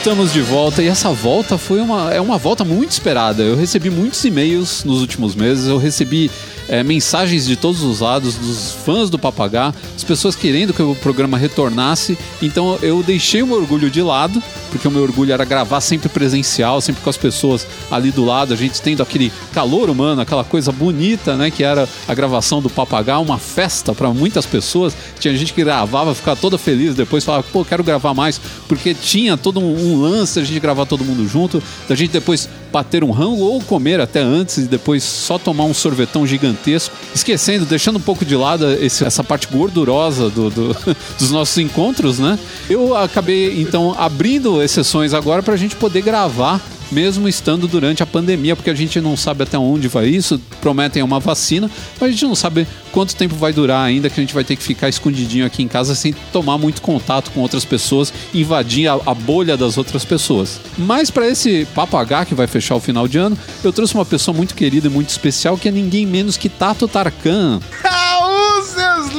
Estamos de volta e essa volta foi uma, é uma volta muito esperada. Eu recebi muitos e-mails nos últimos meses, eu recebi é, mensagens de todos os lados, dos fãs do Papagá, as pessoas querendo que o programa retornasse. Então eu deixei o meu orgulho de lado, porque o meu orgulho era gravar sempre presencial, sempre com as pessoas ali do lado, a gente tendo aquele calor humano, aquela coisa bonita, né, que era a gravação do Papagá, uma festa para muitas pessoas. Tinha gente que gravava, ficava toda feliz, depois falava, pô, quero gravar mais, porque tinha todo um, lance a gente gravar todo mundo junto, da gente depois bater um rango ou comer até antes e depois só tomar um sorvetão gigantesco, esquecendo, deixando um pouco de lado esse, essa parte gordurosa do, do, dos nossos encontros, né? Eu acabei então abrindo exceções agora para a gente poder gravar mesmo estando durante a pandemia, porque a gente não sabe até onde vai isso. Prometem uma vacina, mas a gente não sabe quanto tempo vai durar ainda, que a gente vai ter que ficar escondidinho aqui em casa sem tomar muito contato com outras pessoas, invadir a, a bolha das outras pessoas. Mas para esse papagá que vai fechar o final de ano, eu trouxe uma pessoa muito querida e muito especial, que é ninguém menos que Tato Tarkan.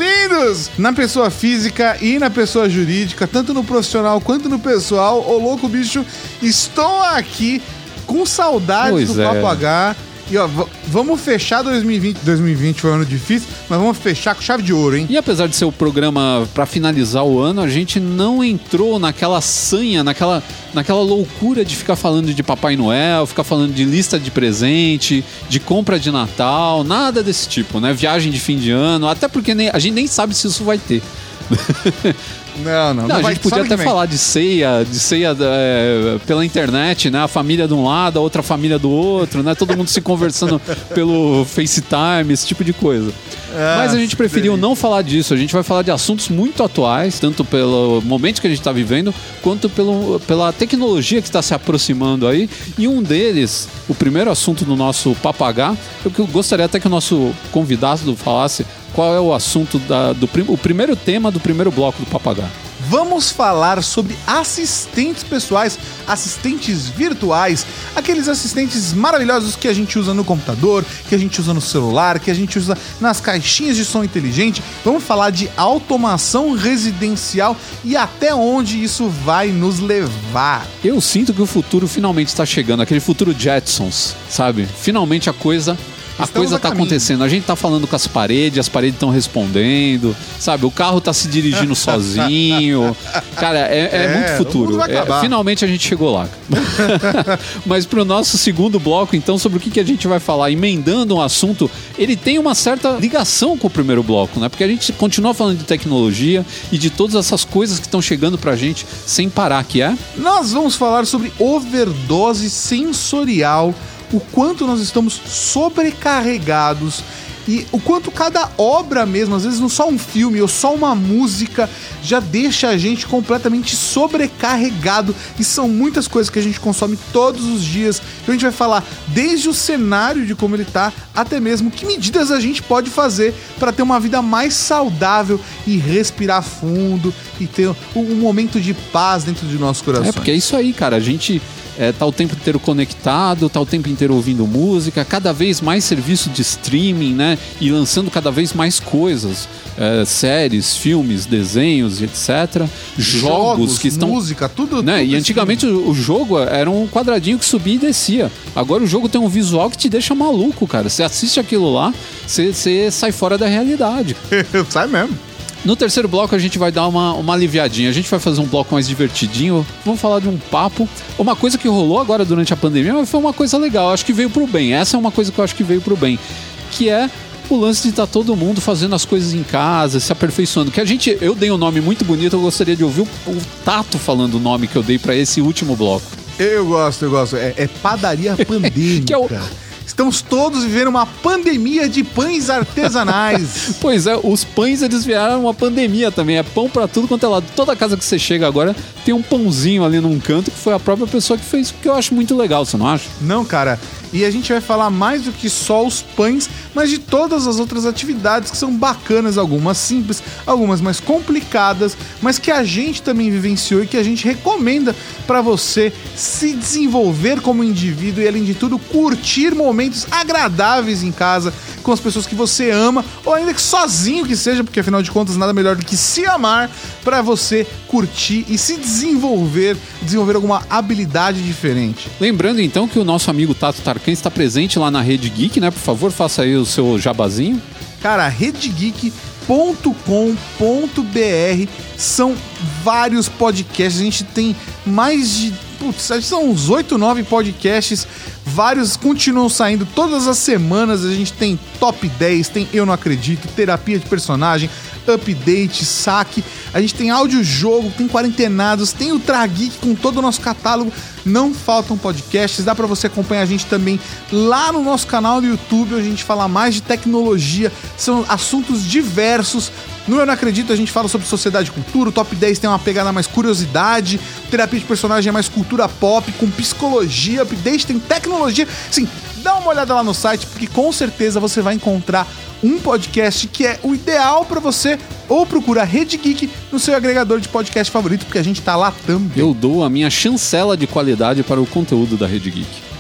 Lindos! Na pessoa física e na pessoa jurídica, tanto no profissional quanto no pessoal, ô louco bicho, estou aqui com saudades Pois do é. Papo H. E ó, vamos fechar 2020. 2020 foi um ano difícil, mas vamos fechar com chave de ouro, hein? E apesar de ser o programa para finalizar o ano, a gente não entrou naquela sanha, naquela, naquela loucura de ficar falando de Papai Noel, ficar falando de lista de presente, de compra de Natal, nada desse tipo, né? Viagem de fim de ano, até porque nem- a gente nem sabe se isso vai ter. Não, não. Não, a vai- gente podia até falar de ceia, de ceia é, pela internet, né? A família de um lado, a outra família do outro, né? Todo mundo se conversando pelo FaceTime, esse tipo de coisa. Ah, Mas a gente preferiu sei. não falar disso. A gente vai falar de assuntos muito atuais, tanto pelo momento que a gente está vivendo, quanto pelo, pela tecnologia que está se aproximando aí. E um deles, o primeiro assunto do nosso papagá, eu gostaria até que o nosso convidado falasse qual é o assunto da, do o primeiro tema do primeiro bloco do papagá. Vamos falar sobre assistentes pessoais, assistentes virtuais, aqueles assistentes maravilhosos que a gente usa no computador, que a gente usa no celular, que a gente usa nas caixinhas de som inteligente. Vamos falar de automação residencial e até onde isso vai nos levar. Eu sinto que o futuro finalmente está chegando, aquele futuro Jetsons, sabe? Finalmente a coisa. A coisa a tá caminho. acontecendo. A gente tá falando com as paredes, as paredes estão respondendo, sabe? O carro tá se dirigindo sozinho. Cara, é, é É, muito o futuro. É, finalmente a gente chegou lá. Mas pro nosso segundo bloco, então, sobre o que, que a gente vai falar, emendando um assunto, ele tem uma certa ligação com o primeiro bloco, né? Porque a gente continua falando de tecnologia e de todas essas coisas que estão chegando pra gente sem parar, que é. Nós vamos falar sobre overdose sensorial, o quanto nós estamos sobrecarregados e o quanto cada obra mesmo, às vezes não só um filme ou só uma música, já deixa a gente completamente sobrecarregado. E são muitas coisas que a gente consome todos os dias. Então a gente vai falar desde o cenário de como ele tá, até mesmo que medidas a gente pode fazer para ter uma vida mais saudável e respirar fundo e ter um, momento de paz dentro de nossos corações. É, porque é isso aí, cara. A gente é, tá o tempo inteiro conectado, tá o tempo inteiro ouvindo música, cada vez mais serviço de streaming, né? E lançando cada vez mais coisas. é, séries, filmes, desenhos, etc. Jogos, que estão. música, tudo. Né? tudo E antigamente o o jogo era um quadradinho que subia e descia. Agora o jogo tem um visual que te deixa maluco, cara. Você assiste aquilo lá, você sai fora da realidade. Sai mesmo. No terceiro bloco a gente vai dar uma, uma aliviadinha. A gente vai fazer um bloco mais divertidinho. Vamos falar de um papo. Uma coisa que rolou agora durante a pandemia, mas foi uma coisa legal. Acho que veio pro bem. Essa é uma coisa que eu acho que veio pro bem. Que é o lance de estar todo mundo fazendo as coisas em casa, se aperfeiçoando. Que a gente, eu dei um nome muito bonito, eu gostaria de ouvir o, o Tato falando o nome que eu dei pra esse último bloco. Eu gosto, eu gosto. É, é padaria pandêmica. Que é o- Estamos todos vivendo uma pandemia de pães artesanais. Pois é, os pães eles vieram uma pandemia também. É pão pra tudo quanto é lado. Toda casa que você chega agora tem um pãozinho ali num canto que foi a própria pessoa que fez, que eu acho muito legal, você não acha? Não, cara. E a gente vai falar mais do que só os pães, mas de todas as outras atividades que são bacanas, algumas simples, algumas mais complicadas, mas que a gente também vivenciou e que a gente recomenda pra você se desenvolver como indivíduo e além de tudo curtir momentos agradáveis em casa com as pessoas que você ama ou ainda que sozinho que seja, porque afinal de contas nada melhor do que se amar pra você curtir e se desenvolver desenvolver alguma habilidade diferente. Lembrando então que o nosso amigo Tato Tarkan está presente lá na Rede Geek, né? Por favor, faça aí o seu jabazinho. Cara, redegeek.com.br são vários podcasts. A gente tem mais de. Putz, são uns 8, 9 podcasts. Vários continuam saindo todas as semanas. A gente tem top 10, tem Eu Não Acredito, terapia de personagem, update, saque. A gente tem áudio-jogo, tem quarentenados, tem o Trageek com todo o nosso catálogo. Não faltam podcasts, dá para você acompanhar a gente também lá no nosso canal do YouTube, a gente fala mais de tecnologia, são assuntos diversos. No Eu Não Acredito a gente fala sobre sociedade e cultura, o Top 10 tem uma pegada mais curiosidade, terapia de personagem é mais cultura pop, com psicologia, update tem tecnologia. Sim, dá uma olhada lá no site, porque com certeza você vai encontrar um podcast que é o ideal para você ou procura Rede Geek no seu agregador de podcast favorito, porque a gente tá lá também. Eu dou a minha chancela de qualidade para o conteúdo da Rede Geek.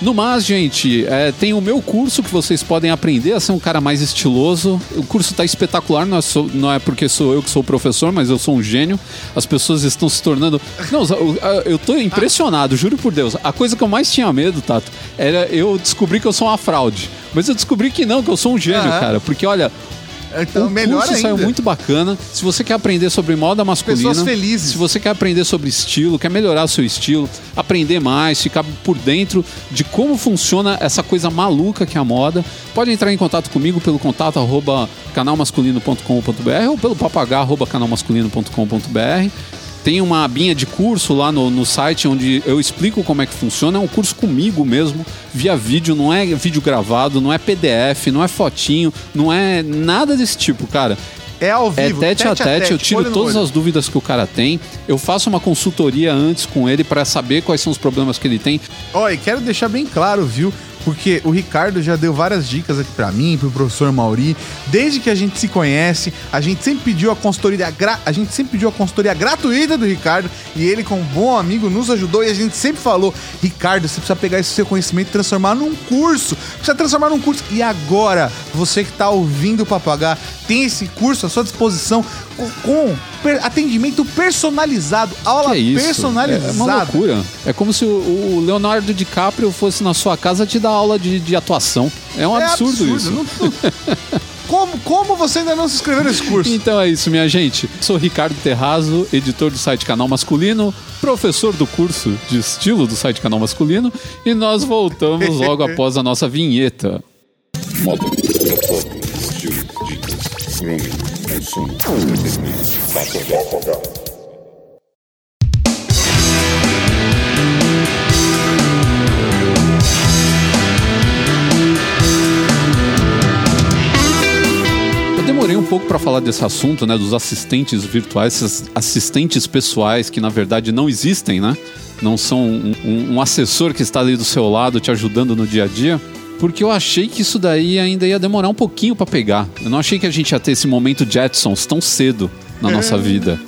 No mais, gente, é, tem o meu curso que vocês podem aprender a ser um cara mais estiloso. O curso está espetacular, não é, sou, não é, porque sou eu que sou o professor, mas eu sou um gênio. As pessoas estão se tornando. Não, eu tô impressionado, juro por Deus. A coisa que eu mais tinha medo, Tato, era eu descobrir que eu sou uma fraude. Mas eu descobri que não, que eu sou um gênio, uhum. cara. Porque olha, então, o melhor curso ainda. saiu muito bacana. Se você quer aprender sobre moda masculina, pessoas felizes. Se você quer aprender sobre estilo, quer melhorar o seu estilo, aprender mais, ficar por dentro de como funciona essa coisa maluca que é a moda, pode entrar em contato comigo pelo contato arroba canalmasculino.com.br ou pelo arroba canalmasculino.com.br tem uma abinha de curso lá no, no site onde eu explico como é que funciona. É um curso comigo mesmo, via vídeo, não é vídeo gravado, não é PDF, não é fotinho, não é nada desse tipo, cara. É ao vivo. É tete, tete a, tete, tete, eu tiro todas as dúvidas que o cara tem. Eu faço uma consultoria antes com ele para saber quais são os problemas que ele tem. Ó, e quero deixar bem claro, viu? Porque o Ricardo já deu várias dicas aqui para mim, pro professor Mauri. Desde que a gente se conhece, a gente sempre pediu a consultoria, gra... a gente sempre pediu a consultoria gratuita do Ricardo e ele, como bom amigo, nos ajudou e a gente sempre falou: Ricardo, você precisa pegar esse seu conhecimento e transformar num curso. Precisa transformar num curso. E agora, você que tá ouvindo o Papagá, tem esse curso à sua disposição com atendimento personalizado, aula que é isso? personalizada. É uma loucura. É como se o Leonardo DiCaprio fosse na sua casa te dar aula de, de atuação. É um é absurdo, absurdo, isso. Não, não... Como, como você ainda não se inscreveu nesse curso? Então é isso, minha gente. Sou Ricardo Terrazo, editor do site Canal Masculino, professor do curso de estilo do site Canal Masculino, e nós voltamos logo após a nossa vinheta. Moda, estilo, dicas, grooming, demorei um pouco para falar desse assunto, né, dos assistentes virtuais, esses assistentes pessoais que na verdade não existem, né? Não são um, um, um assessor que está ali do seu lado te ajudando no dia a dia porque eu achei que isso daí ainda ia demorar um pouquinho para pegar. Eu não achei que a gente ia ter esse momento Jetsons tão cedo na nossa vida.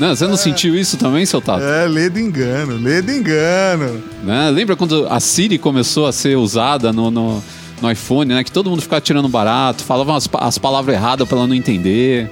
não, você não sentiu isso também, seu Tato? É, lê do engano, lê do engano. Né? Lembra quando a Siri começou a ser usada no, no no iPhone, né? Que todo mundo ficava tirando barato, falava as, as palavras erradas pra ela não entender.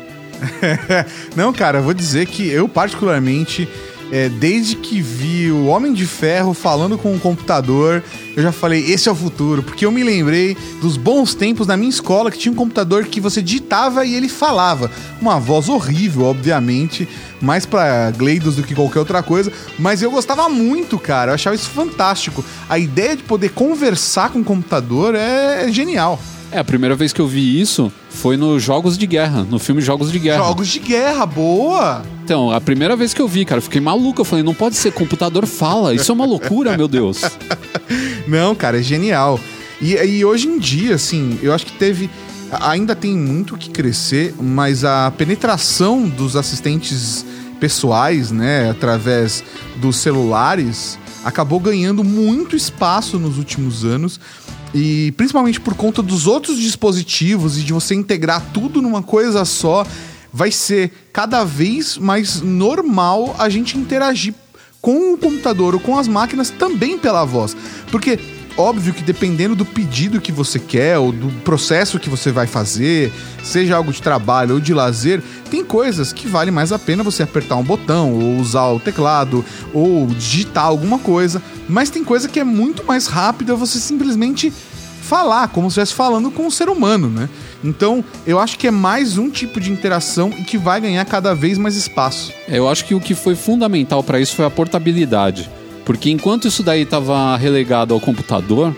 não, cara, eu vou dizer que eu, particularmente, é, desde que vi o Homem de Ferro falando com o computador, eu já falei, esse é o futuro, porque eu me lembrei dos bons tempos na minha escola que tinha um computador que você digitava e ele falava. Uma voz horrível, obviamente, mais para Gleidos do que qualquer outra coisa, mas eu gostava muito, cara, eu achava isso fantástico. A ideia de poder conversar com o computador é, é genial. É, a primeira vez que eu vi isso foi no Jogos de Guerra, no filme Jogos de Guerra. Jogos de Guerra, boa! Então, a primeira vez que eu vi, cara, eu fiquei maluco. Eu falei, não pode ser, computador fala. Isso é uma loucura, meu Deus. Não, cara, é genial. E, e hoje em dia, assim, eu acho que teve. Ainda tem muito que crescer, mas a penetração dos assistentes pessoais, né, através dos celulares, acabou ganhando muito espaço nos últimos anos. E principalmente por conta dos outros dispositivos e de você integrar tudo numa coisa só, vai ser cada vez mais normal a gente interagir com o computador ou com as máquinas também pela voz. Porque óbvio que dependendo do pedido que você quer ou do processo que você vai fazer, seja algo de trabalho ou de lazer, tem coisas que vale mais a pena você apertar um botão ou usar o teclado ou digitar alguma coisa, mas tem coisa que é muito mais rápida você simplesmente falar, como se estivesse falando com um ser humano, né? Então, eu acho que é mais um tipo de interação e que vai ganhar cada vez mais espaço. Eu acho que o que foi fundamental para isso foi a portabilidade. Porque enquanto isso daí estava relegado ao computador,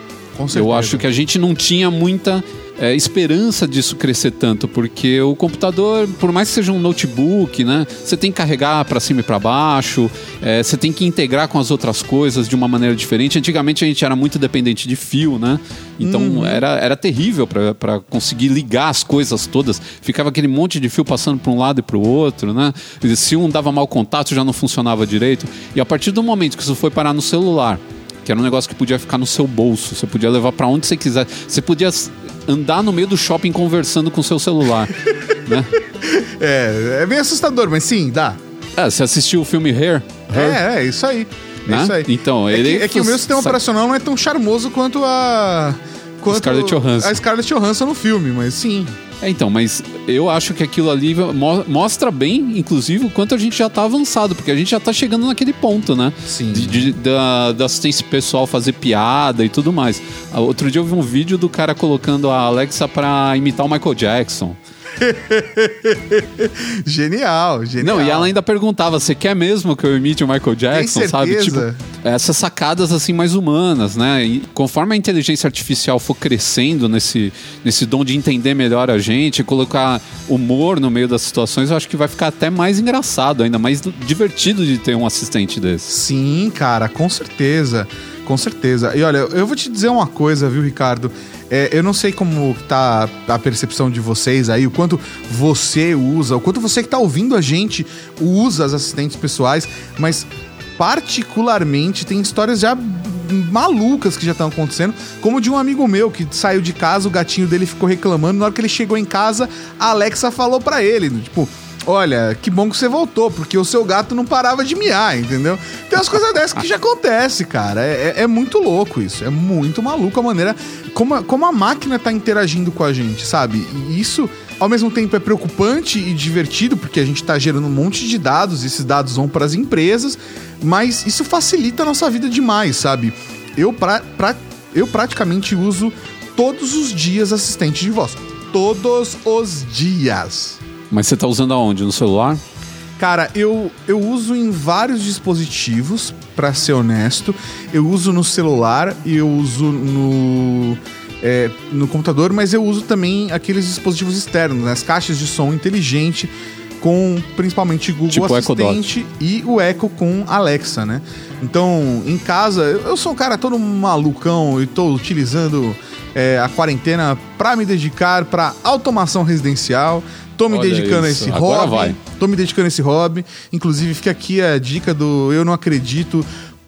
eu acho que a gente não tinha muita é, esperança disso crescer tanto, porque o computador, por mais que seja um notebook, né, você tem que carregar para cima e para baixo, é, você tem que integrar com as outras coisas de uma maneira diferente. Antigamente a gente era muito dependente de fio, né? Então uhum. era, era terrível para conseguir ligar as coisas todas. Ficava aquele monte de fio passando para um lado e para o outro, né? Se um dava mau contato, já não funcionava direito. E a partir do momento que isso foi parar no celular, que era um negócio que podia ficar no seu bolso, você podia levar para onde você quiser. Você podia andar no meio do shopping conversando com seu celular, né? É, é bem assustador, mas sim, dá. É, você assistiu o filme Hair? Hair? É, é, isso aí. É né? isso aí. Então, é ele... Que, é que o meu sistema operacional não é tão charmoso quanto a... Quanto Scarlett Johansson. A Scarlett Johansson no filme, mas sim. É, então, mas eu acho que aquilo ali mostra bem, inclusive, o quanto a gente já tá avançado, porque a gente já tá chegando naquele ponto, né? Sim. De, de, da, da assistência pessoal fazer piada e tudo mais. Ah, outro dia eu vi um vídeo do cara colocando a Alexa pra imitar o Michael Jackson. genial, genial. Não, e ela ainda perguntava: você quer mesmo que eu imite o Michael Jackson, sabe? Tipo, essas sacadas assim mais humanas, né? E conforme a inteligência artificial for crescendo nesse, nesse dom de entender melhor a gente, colocar humor no meio das situações, eu acho que vai ficar até mais engraçado, ainda mais divertido de ter um assistente desse. Sim, cara, com certeza. Com certeza. E olha, eu vou te dizer uma coisa, viu, Ricardo? É, eu não sei como tá a percepção de vocês aí, o quanto você usa, o quanto você que tá ouvindo a gente usa as assistentes pessoais, mas particularmente tem histórias já malucas que já estão acontecendo, como de um amigo meu que saiu de casa, o gatinho dele ficou reclamando, na hora que ele chegou em casa, a Alexa falou para ele, tipo, olha, que bom que você voltou, porque o seu gato não parava de miar, entendeu? Tem umas coisas dessas que já acontece, cara. É, é, é, muito louco isso. É muito maluco a maneira como a, como a máquina tá interagindo com a gente, sabe? E isso, ao mesmo tempo, é preocupante e divertido, porque a gente tá gerando um monte de dados, e esses dados vão para as empresas, mas isso facilita a nossa vida demais, sabe? Eu, pra, pra, eu praticamente uso todos os dias assistente de voz. Todos os dias. Mas você tá usando aonde? No celular? Cara, eu, eu uso em vários dispositivos, para ser honesto. Eu uso no celular e eu uso no, é, no computador, mas eu uso também aqueles dispositivos externos, né? as caixas de som inteligente com principalmente Google tipo Assistente e o Echo com Alexa, né? Então, em casa, eu sou um cara todo malucão e tô utilizando é, a quarentena para me dedicar para automação residencial. Tô me Olha dedicando isso. a esse Agora hobby. Vai. Tô me dedicando a esse hobby. Inclusive, fica aqui a dica do Eu Não Acredito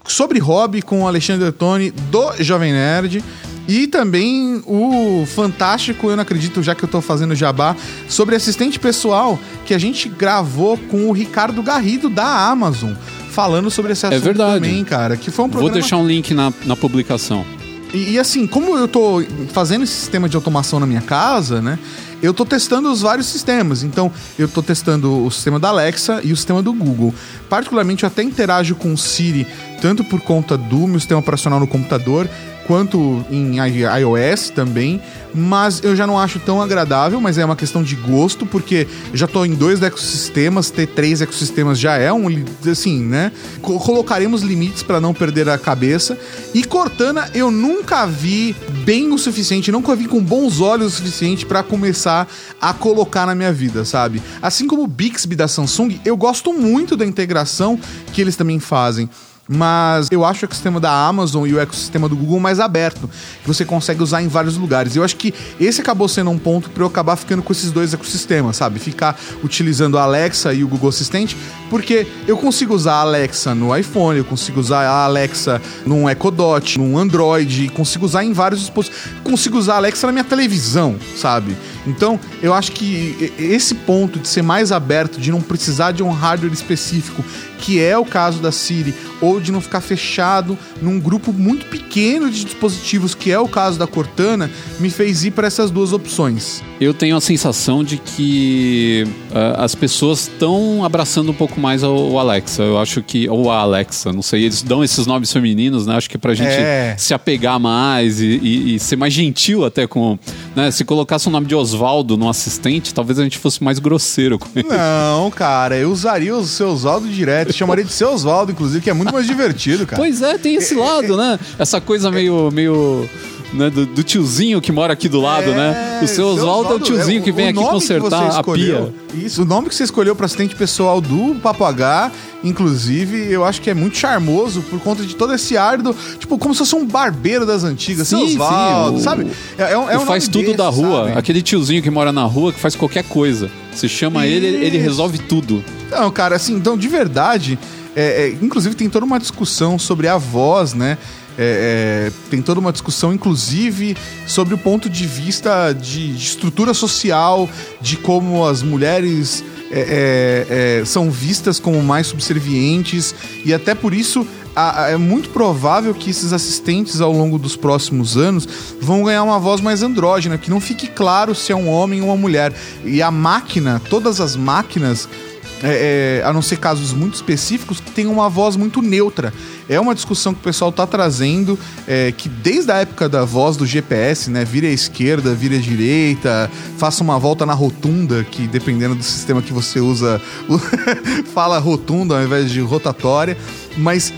sobre hobby com o Alexandre Ottoni do Jovem Nerd. E também o fantástico, eu não acredito, já que eu tô fazendo jabá, sobre assistente pessoal que a gente gravou com o Ricardo Garrido da Amazon, falando sobre esse é assunto é verdade. também, cara. Que foi um programa... Vou deixar um link na, na publicação. E, e, assim, como eu tô fazendo esse sistema de automação na minha casa, né? eu tô testando os vários sistemas. Então, eu tô testando o sistema da Alexa e o sistema do Google. Particularmente, eu até interajo com o Siri, tanto por conta do meu sistema operacional no computador, quanto em iOS também, mas eu já não acho tão agradável, mas é uma questão de gosto, porque já estou em dois ecossistemas, ter três ecossistemas já é um, assim, né? Colocaremos limites para não perder a cabeça. E Cortana eu nunca vi bem o suficiente, nunca vi com bons olhos o suficiente para começar a colocar na minha vida, sabe? Assim como o Bixby da Samsung, eu gosto muito da integração que eles também fazem mas eu acho o ecossistema da Amazon e o ecossistema do Google mais aberto, que você consegue usar em vários lugares. Eu acho que esse acabou sendo um ponto para eu acabar ficando com esses dois ecossistemas, sabe? Ficar utilizando a Alexa e o Google Assistente, porque eu consigo usar a Alexa no iPhone, eu consigo usar a Alexa num Echo Dot, num Android, consigo usar em vários dispositivos. Consigo usar a Alexa na minha televisão, sabe? Então, eu acho que esse ponto de ser mais aberto, de não precisar de um hardware específico, que é o caso da Siri, ou de não ficar fechado num grupo muito pequeno de dispositivos, que é o caso da Cortana, me fez ir para essas duas opções. Eu tenho a sensação de que uh, as pessoas estão abraçando um pouco mais o, Alexa. Eu acho que. Ou a Alexa, não sei. Eles dão esses nomes femininos, né? Acho que é pra gente é. se apegar mais e, e, e, ser mais gentil até com. Né? Se colocasse o nome de Oswaldo no assistente, talvez a gente fosse mais grosseiro com ele. Não, cara, eu usaria o seu Oswaldo direto. Chamaria de seu Oswaldo, inclusive, que é muito mais divertido, cara. Pois é, tem esse lado, né? Essa coisa meio. meio né, do, do, tiozinho que mora aqui do lado, né? é, né? O seu Oswaldo é o tiozinho é, que vem aqui consertar a pia. Isso, o nome que você escolheu para assistente pessoal do Papagá, inclusive, eu acho que é muito charmoso por conta de todo esse ar do. Tipo, como se fosse um barbeiro das antigas, sim, seu Oswaldo, sim, o, sabe? É, é, um, é um faz tudo desse, da rua. Sabe? Aquele tiozinho que mora na rua que faz qualquer coisa. Você chama Isso. ele, ele resolve tudo. Não, cara, assim, então, de verdade. É, é, inclusive tem toda uma discussão sobre a voz, né? É, é, tem toda uma discussão, inclusive, sobre o ponto de vista de, de estrutura social, de como as mulheres é, é, é são vistas como mais subservientes, e até por isso é muito provável que esses assistentes ao longo dos próximos anos vão ganhar uma voz mais andrógena, que não fique claro se é um homem ou uma mulher. E a máquina, todas as máquinas é, é, a não ser casos muito específicos, que tem uma voz muito neutra. É uma discussão que o pessoal está trazendo, é, que desde a época da voz do GPS, né? Vira à esquerda, vira à direita, faça uma volta na rotunda, que dependendo do sistema que você usa, fala rotunda ao invés de rotatória. Mas,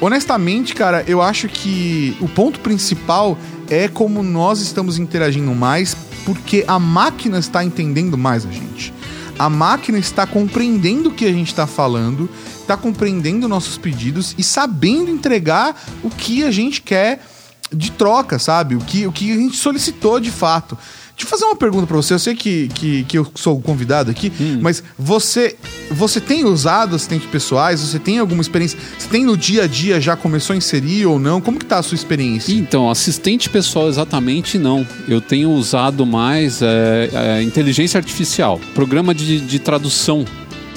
honestamente, cara, eu acho que o ponto principal é como nós estamos interagindo mais, porque a máquina está entendendo mais a gente. A máquina está compreendendo o que a gente está falando, está compreendendo nossos pedidos e sabendo entregar o que a gente quer de troca, sabe? O que, o que a gente solicitou de fato. Deixa eu fazer uma pergunta para você. Eu sei que, que, que eu sou o convidado aqui, hum. mas você você tem usado assistentes pessoais? Você tem alguma experiência? Você tem no dia a dia já começou a inserir ou não? Como que tá a sua experiência? Então, assistente pessoal exatamente não. Eu tenho usado mais é, é, inteligência artificial, programa de, de tradução.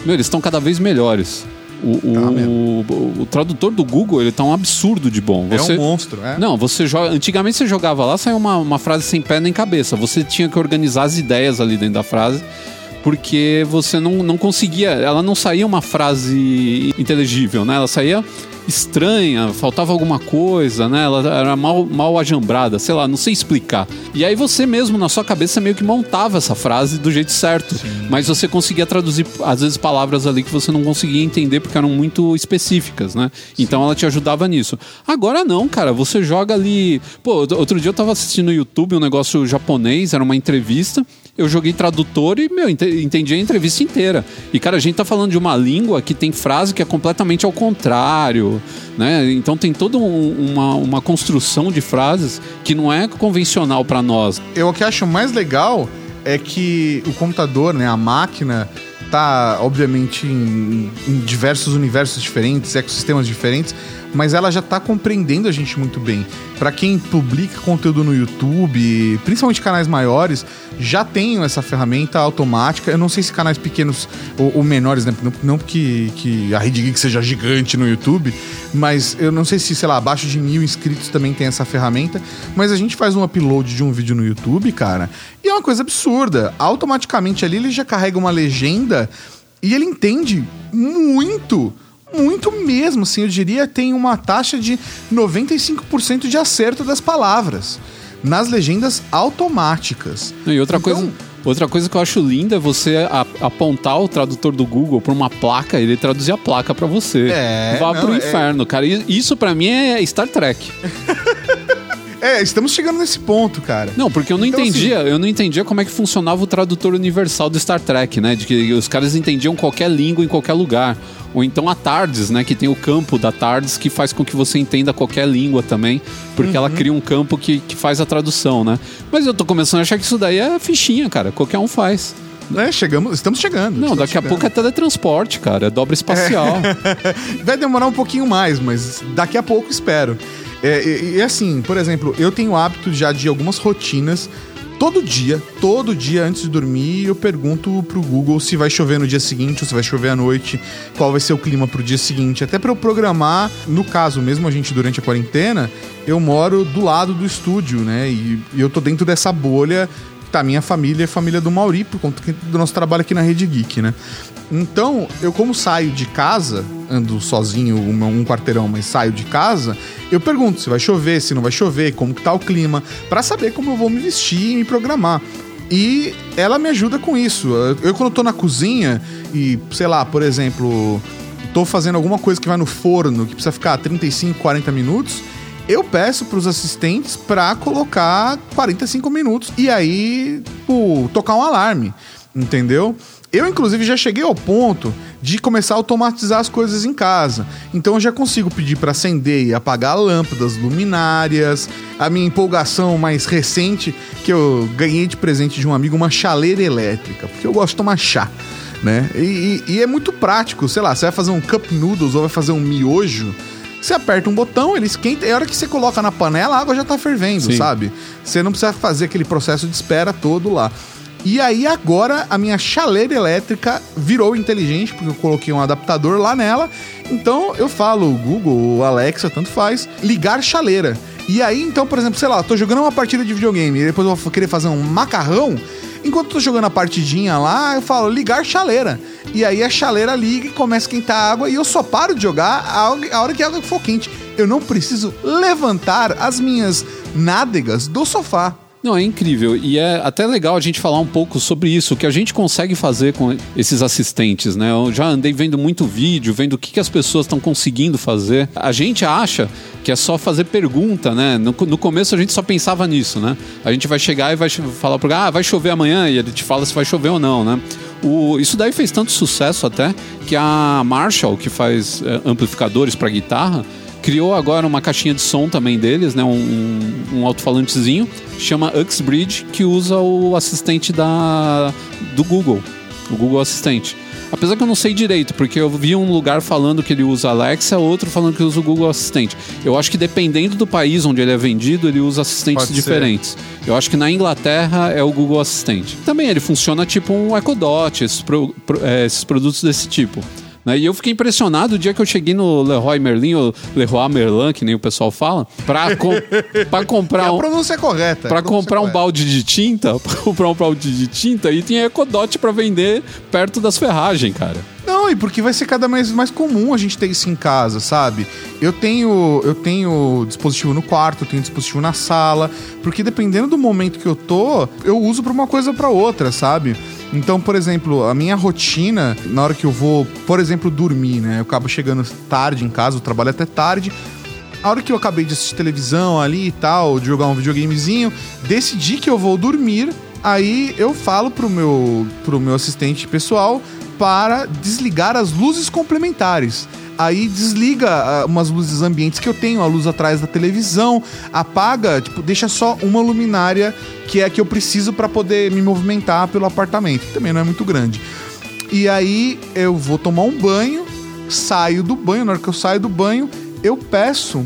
Meu, eles estão cada vez melhores. O, o, ah, o, o, tradutor do Google, ele tá um absurdo de bom. Você, é um monstro, é? Não, você joga. Antigamente você jogava lá, saia uma, uma frase sem pé nem cabeça. Você tinha que organizar as ideias ali dentro da frase porque você não, não conseguia, ela não saía uma frase inteligível, né? Ela saía estranha, faltava alguma coisa, né? Ela era mal, mal ajambrada, sei lá, não sei explicar. E aí você mesmo, na sua cabeça, meio que montava essa frase do jeito certo. Sim. Mas você conseguia traduzir, às vezes, palavras ali que você não conseguia entender porque eram muito específicas, né? Sim. Então ela te ajudava nisso. Agora não, cara, você joga ali. Pô, outro dia eu tava assistindo no YouTube um negócio japonês, era uma entrevista eu joguei tradutor e, meu, entendi a entrevista inteira. E, cara, a gente tá falando de uma língua que tem frase que é completamente ao contrário, né? Então tem toda um, uma, uma construção de frases que não é convencional para nós. Eu o que acho mais legal é que o computador, né, a máquina, tá, obviamente, em, em diversos universos diferentes, ecossistemas diferentes, mas ela já está compreendendo a gente muito bem. Para quem publica conteúdo no YouTube, principalmente canais maiores, já tem essa ferramenta automática. Eu não sei se canais pequenos ou, ou menores, né? Não, não que, que a Rede Geek seja gigante no YouTube, mas eu não sei se, sei lá, abaixo de mil inscritos também tem essa ferramenta. Mas a gente faz um upload de um vídeo no YouTube, cara, e é uma coisa absurda. Automaticamente ali ele já carrega uma legenda e ele entende muito muito mesmo, assim, eu diria, tem uma taxa de 95% de acerto das palavras nas legendas automáticas. E outra então, coisa. Outra coisa que eu acho linda é você apontar o tradutor do Google para uma placa, ele traduzir a placa para você. É, Vá não, pro é... inferno, cara. Isso para mim é Star Trek. É, estamos chegando nesse ponto, cara. Não, porque eu não então, entendia, assim, eu não entendia como é que funcionava o tradutor universal do Star Trek, né? De que os caras entendiam qualquer língua em qualquer lugar. Ou então a TARDIS, né? Que tem o campo da TARDIS que faz com que você entenda qualquer língua também, porque uhum. ela cria um campo que, que faz a tradução, né? Mas eu tô começando a achar que isso daí é fichinha, cara. Qualquer um faz. É, chegamos, estamos chegando. Não, estamos daqui chegando. a pouco é teletransporte, cara. É dobra espacial. É. Vai demorar um pouquinho mais, mas daqui a pouco espero. É, e, e, assim, por exemplo, eu tenho hábito já de algumas rotinas Todo dia, todo dia antes de dormir, eu pergunto pro Google se vai chover no dia seguinte ou se vai chover à noite, qual vai ser o clima pro dia seguinte, até para eu programar, no caso mesmo a gente durante a quarentena, eu moro do lado do estúdio, né? E, e eu tô dentro dessa bolha tá minha família é família do Mauri, por conta do nosso trabalho aqui na Rede Geek, né? Então, eu como saio de casa, ando sozinho um, quarteirão, mas saio de casa, eu pergunto se vai chover, se não vai chover, como que tá o clima, para saber como eu vou me vestir e me programar. E ela me ajuda com isso. Eu, quando tô na cozinha e, sei lá, por exemplo, tô fazendo alguma coisa que vai no forno, que precisa ficar 35, 40 minutos, eu peço para os assistentes para colocar 45 minutos e aí pô, tocar um alarme, entendeu? Eu, inclusive, já cheguei ao ponto de começar a automatizar as coisas em casa. Então eu já consigo pedir para acender e apagar lâmpadas, luminárias. A minha empolgação mais recente, que eu ganhei de presente de um amigo, uma chaleira elétrica, porque eu gosto de tomar chá. Né? E, e, e é muito prático, sei lá, você vai fazer um cup noodles ou vai fazer um miojo, você aperta um botão, ele esquenta, e a hora que você coloca na panela, a água já tá fervendo, Sim. sabe? Você não precisa fazer aquele processo de espera todo lá. E aí agora a minha chaleira elétrica virou inteligente, porque eu coloquei um adaptador lá nela. Então eu falo, Google, Alexa, tanto faz, ligar chaleira. E aí, então, por exemplo, sei lá, tô jogando uma partida de videogame e depois eu vou querer fazer um macarrão. Enquanto eu tô jogando a partidinha lá, eu falo ligar chaleira. E aí a chaleira liga e começa a esquentar a água e eu só paro de jogar a hora que a água for quente. Eu não preciso levantar as minhas nádegas do sofá. Não, é incrível. E é até legal a gente falar um pouco sobre isso, o que a gente consegue fazer com esses assistentes, né? Eu já andei vendo muito vídeo, vendo o que, que as pessoas estão conseguindo fazer. A gente acha que é só fazer pergunta, né? No, no, começo a gente só pensava nisso, né? A gente vai chegar e vai falar pro ah, vai chover amanhã, e ele te fala se vai chover ou não, né? O, isso daí fez tanto sucesso até que a Marshall, que faz é, amplificadores para guitarra, criou agora uma caixinha de som também deles, né? Um, um, alto-falantezinho, chama Uxbridge, que usa o assistente da, do Google, o Google Assistente. Apesar que eu não sei direito, porque eu vi um lugar falando que ele usa Alexa, outro falando que usa o Google Assistente. Eu acho que dependendo do país onde ele é vendido, ele usa assistentes Pode diferentes. Ser. Eu acho que na Inglaterra é o Google Assistente. Também ele funciona tipo um Echo Dot, esses, pro, pro, é, esses produtos desse tipo. Né? E eu fiquei impressionado o dia que eu cheguei no Leroy Merlin, ou Leroy Merlin, que nem o pessoal fala, pra, com, pra comprar. Um, a pronúncia é correta. Pra comprar um balde de tinta, pra comprar um balde de tinta e tinha Ecodot pra vender perto das ferragens, cara. Não, e porque vai ser cada vez mais comum a gente ter isso em casa, sabe? Eu tenho, eu tenho dispositivo no quarto, eu tenho dispositivo na sala, porque dependendo do momento que eu tô, eu uso para uma coisa ou para outra, sabe? Então, por exemplo, a minha rotina, na hora que eu vou, por exemplo, dormir, né? Eu acabo chegando tarde em casa, eu trabalho até tarde. A hora que eu acabei de assistir televisão ali e tal, de jogar um videogamezinho, decidi que eu vou dormir. Aí eu falo pro meu, pro meu assistente pessoal para desligar as luzes complementares. Aí desliga uh, umas luzes ambientes que eu tenho, a luz atrás da televisão, apaga, tipo, deixa só uma luminária que é a que eu preciso para poder me movimentar pelo apartamento, que também não é muito grande. E aí eu vou tomar um banho, saio do banho, na hora que eu saio do banho, eu peço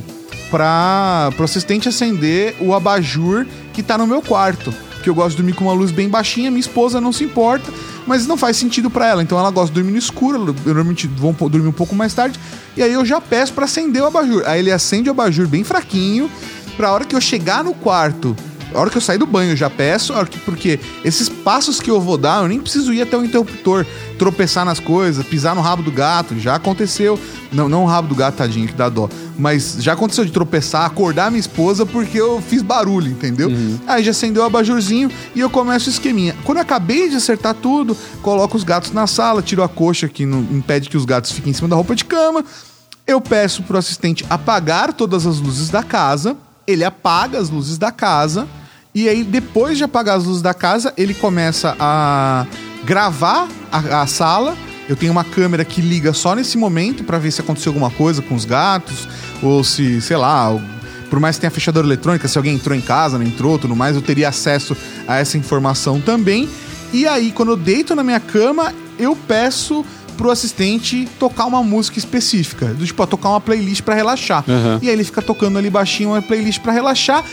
para o assistente acender o abajur que tá no meu quarto. Que eu gosto de dormir com uma luz bem baixinha, minha esposa não se importa mas não faz sentido para ela. Então ela gosta de dormir no escuro, eu normalmente vou dormir um pouco mais tarde, e aí eu já peço para acender o abajur. Aí ele acende o abajur bem fraquinho, pra hora que eu chegar no quarto a hora que eu sair do banho, eu já peço, porque esses passos que eu vou dar, eu nem preciso ir até o interruptor, tropeçar nas coisas, pisar no rabo do gato, já aconteceu. Não, não o rabo do gato, tadinho, que dá dó. Mas já aconteceu de tropeçar, acordar minha esposa porque eu fiz barulho, entendeu? Uhum. Aí já acendeu o abajurzinho e eu começo o esqueminha. Quando eu acabei de acertar tudo, coloco os gatos na sala, tiro a coxa que não impede que os gatos fiquem em cima da roupa de cama. Eu peço pro assistente apagar todas as luzes da casa. Ele apaga as luzes da casa e aí, depois de apagar as luzes da casa, ele começa a gravar a, a sala. Eu tenho uma câmera que liga só nesse momento para ver se aconteceu alguma coisa com os gatos, ou se, sei lá, por mais que tenha fechadura eletrônica, se alguém entrou em casa, não entrou, tudo mais, eu teria acesso a essa informação também. E aí, quando eu deito na minha cama, eu peço pro assistente tocar uma música específica, do tipo, tocar uma playlist para relaxar. Uhum. E aí ele fica tocando ali baixinho uma playlist para relaxar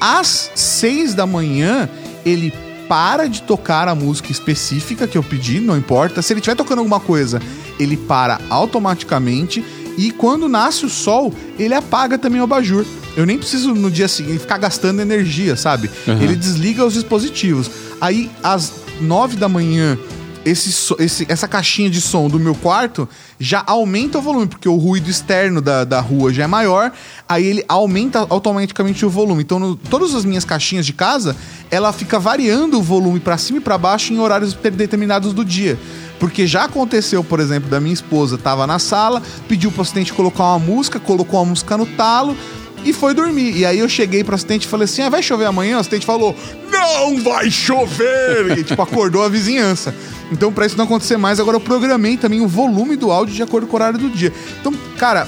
às seis da manhã, ele para de tocar a música específica que eu pedi, não importa. Se ele estiver tocando alguma coisa, ele para automaticamente. E quando nasce o sol, ele apaga também o abajur. Eu nem preciso no dia seguinte ficar gastando energia, sabe? Uhum. Ele desliga os dispositivos. Aí, às nove da manhã, esse, esse- essa caixinha de som do meu quarto já aumenta o volume, porque o ruído externo da, da rua já é maior, aí ele aumenta automaticamente o volume. Então, no- todas as minhas caixinhas de casa, ela fica variando o volume pra cima e pra baixo em horários de- determinados do dia. Porque já aconteceu, por exemplo, da minha esposa tava na sala, pediu pro assistente colocar uma música, colocou a música no talo e foi dormir. E aí eu cheguei pro assistente e falei assim: ah, vai chover amanhã? O assistente falou: não vai chover! E tipo, acordou a vizinhança. Então, pra isso não acontecer mais, agora eu programei também o volume do áudio de acordo com o horário do dia. Então, cara,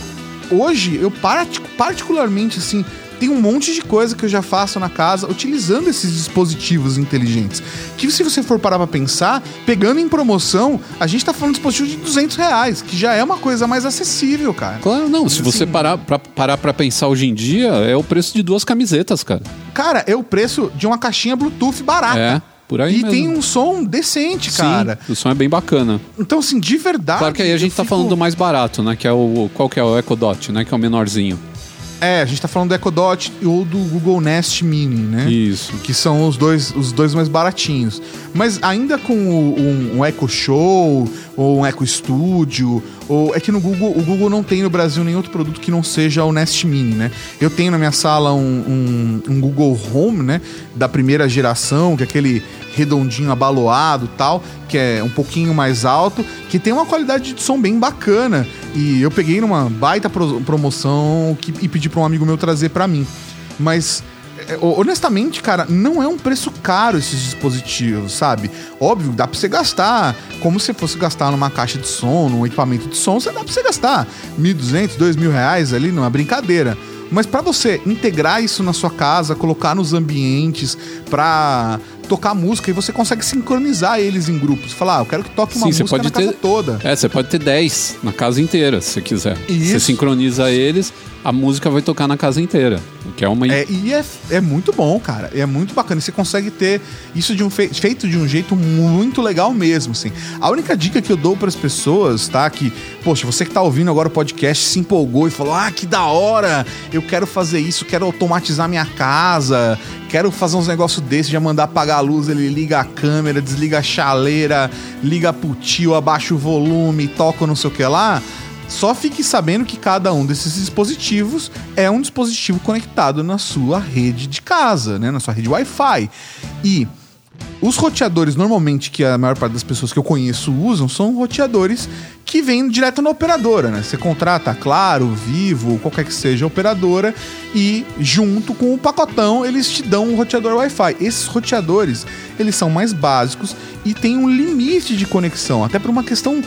hoje eu parti- particularmente assim. Tem um monte de coisa que eu já faço na casa utilizando esses dispositivos inteligentes. Que se você for parar pra pensar, pegando em promoção, a gente tá falando de dispositivo de 200 reais, que já é uma coisa mais acessível, cara. Claro, não. Se você Assim- parar pra, parar pra pensar hoje em dia, é o preço de duas camisetas, cara. Cara, é o preço de uma caixinha Bluetooth barata. É, por aí E mesmo. tem um som decente, cara. Sim, o som é bem bacana. Então, assim, de verdade. Claro que aí a gente eu tá fico- falando do mais barato, né? Que é o. Qual que é o Echo Dot, né? Que é o menorzinho. É, a gente tá falando do Echo Dot ou do Google Nest Mini, né? Isso. Que são os dois, os dois mais baratinhos. Mas ainda com o- um, um Echo Show ou um Echo Studio, ou é que no Google, o Google não tem no Brasil nenhum outro produto que não seja o Nest Mini, né? Eu tenho na minha sala um, um- um Google Home, né? Da primeira geração, que é aquele redondinho abaloado tal, que é um pouquinho mais alto, que tem uma qualidade de som bem bacana. E eu peguei numa baita pro- promoção que- e pedi para um amigo meu trazer para mim. Mas é, honestamente, cara, não é um preço caro esses dispositivos, sabe? Óbvio, dá pra você gastar, como se fosse gastar numa caixa de som, num equipamento de som, você dá pra você gastar 1.200, 2.000 reais ali numa brincadeira. Mas pra você integrar isso na sua casa, colocar nos ambientes, pra tocar música e você consegue sincronizar eles em grupos. Falar, ah, eu quero que toque uma Sim, música na casa ter- toda. É, você pode ter 10 na casa inteira, se você quiser. Isso. Você sincroniza eles, a música vai tocar na casa inteira. O que é uma. É, e é, é muito bom, cara. É muito bacana. E você consegue ter isso de um fei- feito de um jeito muito legal mesmo, assim. A única dica que eu dou para as pessoas, tá? Que, poxa, você que tá ouvindo agora o podcast se empolgou e falou: ah, que da hora! Eu quero fazer isso, quero automatizar minha casa, quero fazer uns negócios desses, já mandar apagar a luz, ele liga a câmera, desliga a chaleira, liga pro tio, abaixa o volume, toca não sei o que lá. Só fique sabendo que cada um desses dispositivos é um dispositivo conectado na sua rede de casa, né? Na sua rede Wi-Fi. E os roteadores, normalmente, que a maior parte das pessoas que eu conheço usam, são roteadores que vêm direto na operadora, né? Você contrata Claro, Vivo, qualquer que seja a operadora, e junto com o pacotão eles te dão um roteador Wi-Fi. Esses roteadores, eles são mais básicos e tem um limite de conexão, até por uma questão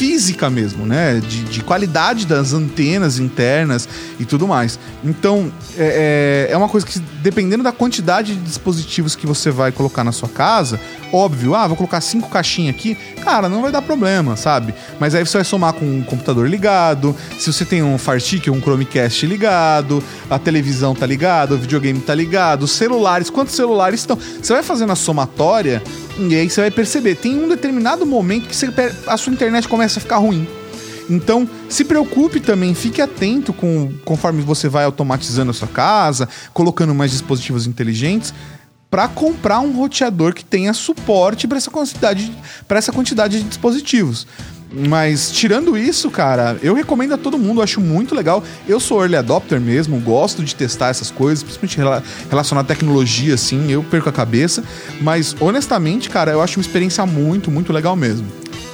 física mesmo, né? De, de qualidade das antenas internas e tudo mais. Então, é, é é uma coisa que, dependendo da quantidade de dispositivos que você vai colocar na sua casa, óbvio, ah, vou colocar cinco caixinhas aqui, cara, não vai dar problema, sabe? Mas aí você vai somar com um computador ligado, se você tem um Fire Stick, um Chromecast ligado, a televisão tá ligada, o videogame tá ligado, os celulares, quantos celulares estão? Você vai fazendo a somatória e aí você vai perceber, tem um determinado momento que você a sua internet começa a ficar ruim. Então, se preocupe também, fique atento com conforme você vai automatizando a sua casa, colocando mais dispositivos inteligentes, para comprar um roteador que tenha suporte para essa quantidade, para essa quantidade de dispositivos. Mas tirando isso, cara, eu recomendo a todo mundo, acho muito legal. Eu sou early adopter mesmo, gosto de testar essas coisas, principalmente rela- relacionado à tecnologia, assim, eu perco a cabeça. Mas honestamente, cara, eu acho uma experiência muito, muito legal mesmo.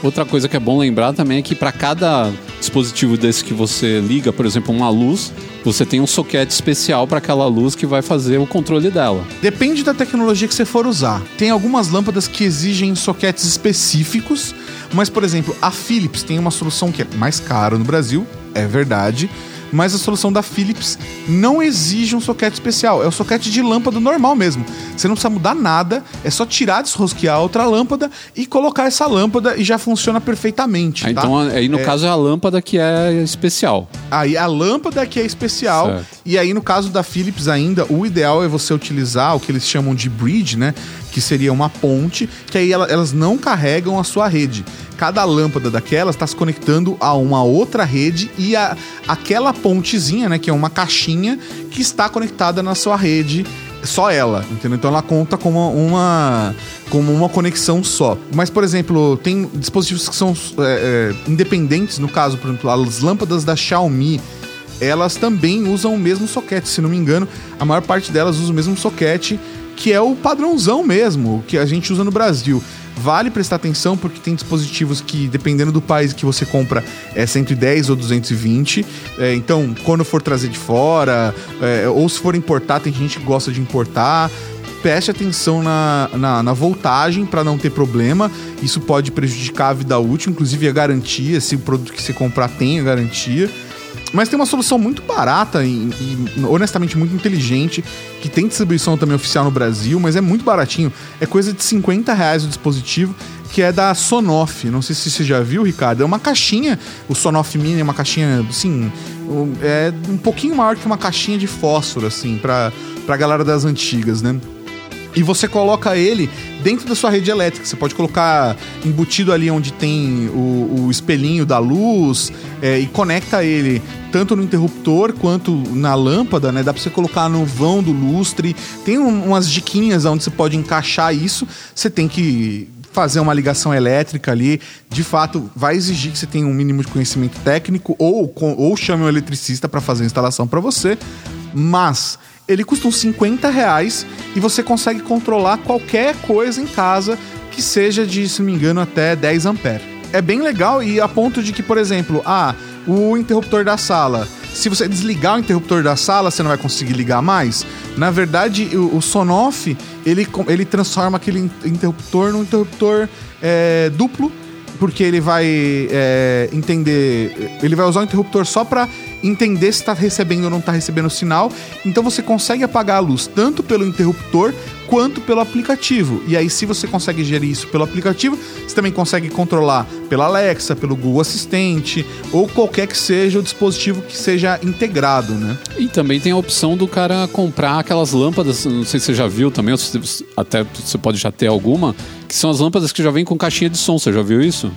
Outra coisa que é bom lembrar também é que para cada dispositivo desse que você liga, por exemplo, uma luz, você tem um soquete especial para aquela luz que vai fazer o controle dela. Depende da tecnologia que você for usar. Tem algumas lâmpadas que exigem soquetes específicos, mas, por exemplo, a Philips tem uma solução que é mais cara no Brasil, é verdade, mas a solução da Philips não exige um soquete especial. É o soquete de lâmpada normal mesmo. Você não precisa mudar nada, é só tirar, desrosquear a outra lâmpada e colocar essa lâmpada e já funciona perfeitamente. Ah, tá? Então, aí no caso é a lâmpada que é especial. Aí a lâmpada que é especial. Certo. E aí, no caso da Philips ainda, o ideal é você utilizar o que eles chamam de bridge, né? Que seria uma ponte, que aí ela- elas não carregam a sua rede. Cada lâmpada daquelas está se conectando a uma outra rede e a, aquela pontezinha, né? Que é uma caixinha que está conectada na sua rede. Só ela, entendeu? Então ela conta como uma, como uma conexão só. Mas, por exemplo, tem dispositivos que são é, é, independentes, no caso, por exemplo, as lâmpadas da Xiaomi, elas também usam o mesmo soquete, se não me engano, a maior parte delas usa o mesmo soquete, que é o padrãozão mesmo, que a gente usa no Brasil. Vale prestar atenção porque tem dispositivos que, dependendo do país que você compra, é 110 ou 220. É, então, quando for trazer de fora, é, ou se for importar, tem gente que gosta de importar. Preste atenção na, na, na voltagem para não ter problema. Isso pode prejudicar a vida útil, inclusive a garantia, se o produto que você comprar tem a garantia. Mas tem uma solução muito barata e, e, honestamente muito inteligente, que tem distribuição também oficial no Brasil, mas é muito baratinho. É coisa de 50 reais o dispositivo, que é da Sonoff. Não sei se você já viu, Ricardo. É uma caixinha, o Sonoff Mini é uma caixinha, assim, é um pouquinho maior que uma caixinha de fósforo, assim, pra, pra galera das antigas, né? E você coloca ele dentro da sua rede elétrica. Você pode colocar embutido ali onde tem o, o espelhinho da luz é, e conecta ele tanto no interruptor quanto na lâmpada, né? Dá pra você colocar no vão do lustre. Tem um- umas diquinhas onde você pode encaixar isso. Você tem que fazer uma ligação elétrica ali, de fato, vai exigir que você tenha um mínimo de conhecimento técnico ou, ou chame um eletricista para fazer a instalação para você. Mas ele custa uns 50 reais e você consegue controlar qualquer coisa em casa que seja de, se não me engano, até 10 amperes. É bem legal e a ponto de que, por exemplo, ah, o interruptor da sala. Se você desligar o interruptor da sala, você não vai conseguir ligar mais. Na verdade, o, o Sonoff, ele, ele transforma aquele in- interruptor num interruptor é, duplo porque ele vai é, entender. Ele vai usar o interruptor só para entender se está recebendo ou não está recebendo o sinal. Então você consegue apagar a luz tanto pelo interruptor quanto pelo aplicativo. E aí, se você consegue gerir isso pelo aplicativo, você também consegue controlar pela Alexa, pelo Google Assistente ou qualquer que seja o dispositivo que seja integrado, né? E também tem a opção do cara comprar aquelas lâmpadas, não sei se você já viu também, até você pode já ter alguma, que são as lâmpadas que já vêm com caixinha de som, você já viu isso?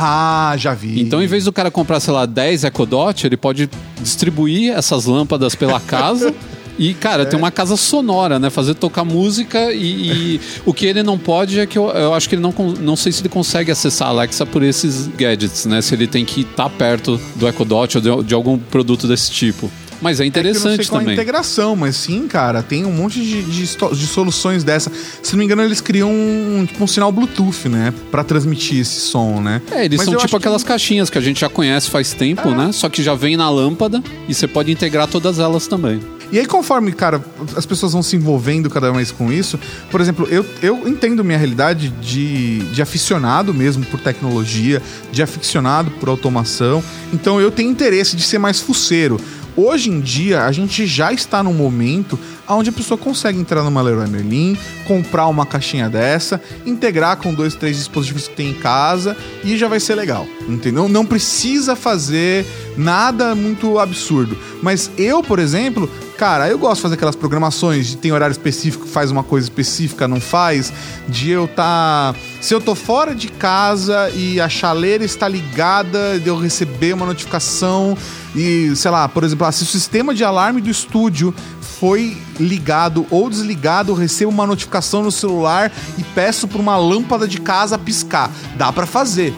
Ah, já vi. Então, em vez do cara comprar, sei lá, 10 Echo Dot, ele pode distribuir essas lâmpadas pela casa. E, cara, tem uma casa sonora, né? Fazer tocar música e, e o que ele não pode é que eu, eu acho que ele não, não sei se ele consegue acessar a Alexa por esses gadgets, né? Se ele tem que estar perto do Echo Dot ou de, de algum produto desse tipo. Mas é É que eu não sei interessante qual a também. integração, mas sim, cara, tem um monte de, de, de soluções dessa. Se não me engano, eles criam um, tipo, um sinal Bluetooth, né? Pra transmitir esse som, né? É, eles Mas são tipo acho que- aquelas caixinhas que a gente já conhece faz tempo, né? Só que já vem na lâmpada e você pode integrar todas elas também. E aí, conforme, cara, as pessoas vão se envolvendo cada vez mais com isso, por exemplo, eu, eu entendo minha realidade de, de aficionado mesmo por tecnologia, de aficionado por automação, então eu tenho interesse de ser mais fuceiro. Hoje em dia, a gente já está num momento onde a pessoa consegue entrar numa Leroy Merlin, comprar uma caixinha dessa, integrar com dois, três dispositivos que tem em casa e já vai ser legal, entendeu? Não precisa fazer nada muito absurdo. Mas eu, por exemplo, cara, eu gosto de fazer aquelas programações de tem horário específico, faz uma coisa específica, não faz, de eu tá, se eu tô fora de casa e a chaleira está ligada, de eu receber uma notificação e, sei lá, por exemplo, ah, se o sistema de alarme do estúdio foi ligado ou desligado, recebo uma notificação no celular e peço para uma lâmpada de casa piscar. Dá para fazer.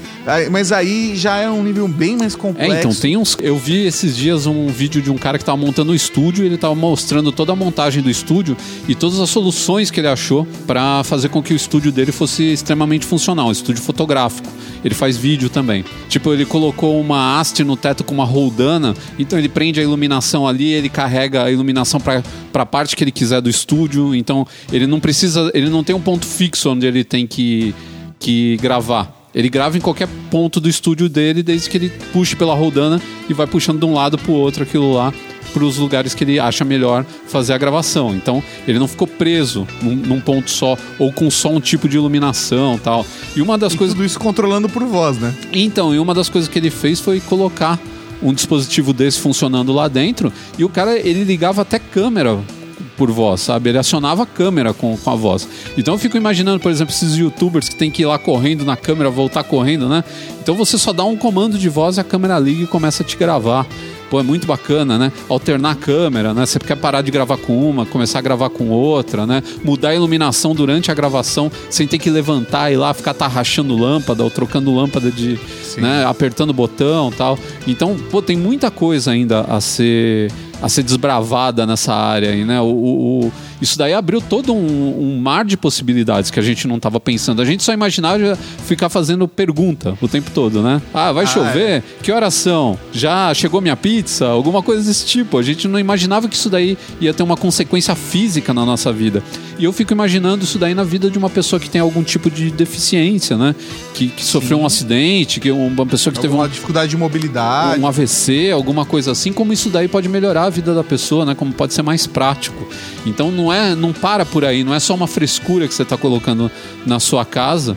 Mas aí já é um nível bem mais É, complexo. então tem uns. Eu vi esses dias um vídeo de um cara que tava montando o estúdio, e ele tava mostrando toda a montagem do estúdio e todas as soluções que ele achou pra fazer com que o estúdio dele fosse extremamente funcional, um estúdio fotográfico. Ele faz vídeo também. Tipo, ele colocou uma haste no teto com uma roldana, então ele prende a iluminação ali, ele carrega a iluminação para parte que ele quiser do estúdio, então ele não precisa, ele não tem um ponto fixo onde ele tem que que gravar. Ele grava em qualquer ponto do estúdio dele, desde que ele puxe pela rodana e vai puxando de um lado pro outro aquilo lá para os lugares que ele acha melhor fazer a gravação. Então ele não ficou preso num, num, ponto só ou com só um tipo de iluminação tal. E uma das e coisas tudo isso controlando por voz, né? Então, e uma das coisas que ele fez foi colocar um dispositivo desse funcionando lá dentro e o cara ele ligava até câmera por voz, sabe? Ele acionava a câmera com, com a voz. Então eu fico imaginando, por exemplo, esses youtubers que tem que ir lá correndo na câmera, voltar correndo, né? Então você só dá um comando de voz e a câmera liga e começa a te gravar. Pô, é muito bacana, né? Alternar a câmera, né? Você quer parar de gravar com uma, começar a gravar com outra, né? Mudar a iluminação durante a gravação sem ter que levantar e lá ficar tarrachando lâmpada ou trocando lâmpada de, Sim. né? Apertando o botão tal. Então, pô, tem muita coisa ainda a ser a ser desbravada nessa área aí, né? O, o, o, isso daí abriu todo um, um, mar de possibilidades que a gente não estava pensando. A gente só imaginava ficar fazendo pergunta o tempo todo, né? Ah, vai ah, chover? É. Que horas são? Já chegou minha pizza? Alguma coisa desse tipo. A gente não imaginava que isso daí ia ter uma consequência física na nossa vida. E eu fico imaginando isso daí na vida de uma pessoa que tem algum tipo de deficiência, né? Que, que sofreu Sim. um acidente, que uma pessoa que alguma teve uma dificuldade de mobilidade, um AVC, alguma coisa assim, como isso daí pode melhorar a vida da pessoa, né? Como pode ser mais prático. Então não é, não para por aí, não é só uma frescura que você está colocando na sua casa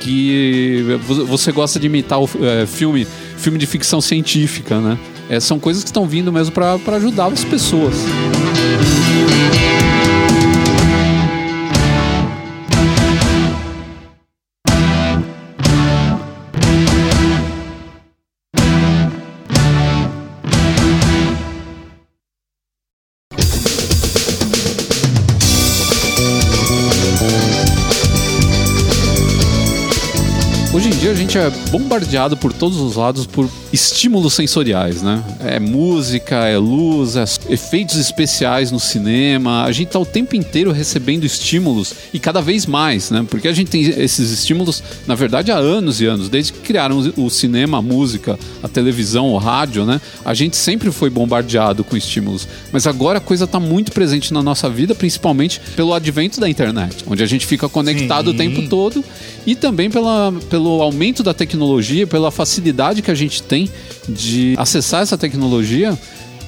que você gosta de imitar o é, filme, filme de ficção científica, né? É, são coisas que estão vindo mesmo para ajudar as pessoas. dia gente é bombardeado por todos os lados por estímulos sensoriais, né? É música, é luz, é efeitos especiais no cinema. A gente tá o tempo inteiro recebendo estímulos e cada vez mais, né? Porque a gente tem esses estímulos, na verdade, há anos e anos. Desde que criaram o cinema, a música, a televisão, o rádio, né? A gente sempre foi bombardeado com estímulos. Mas agora a coisa tá muito presente na nossa vida, principalmente pelo advento da internet, onde a gente fica conectado Sim. o tempo todo e também pela, pelo aumento da tecnologia, pela facilidade que a gente tem de acessar essa tecnologia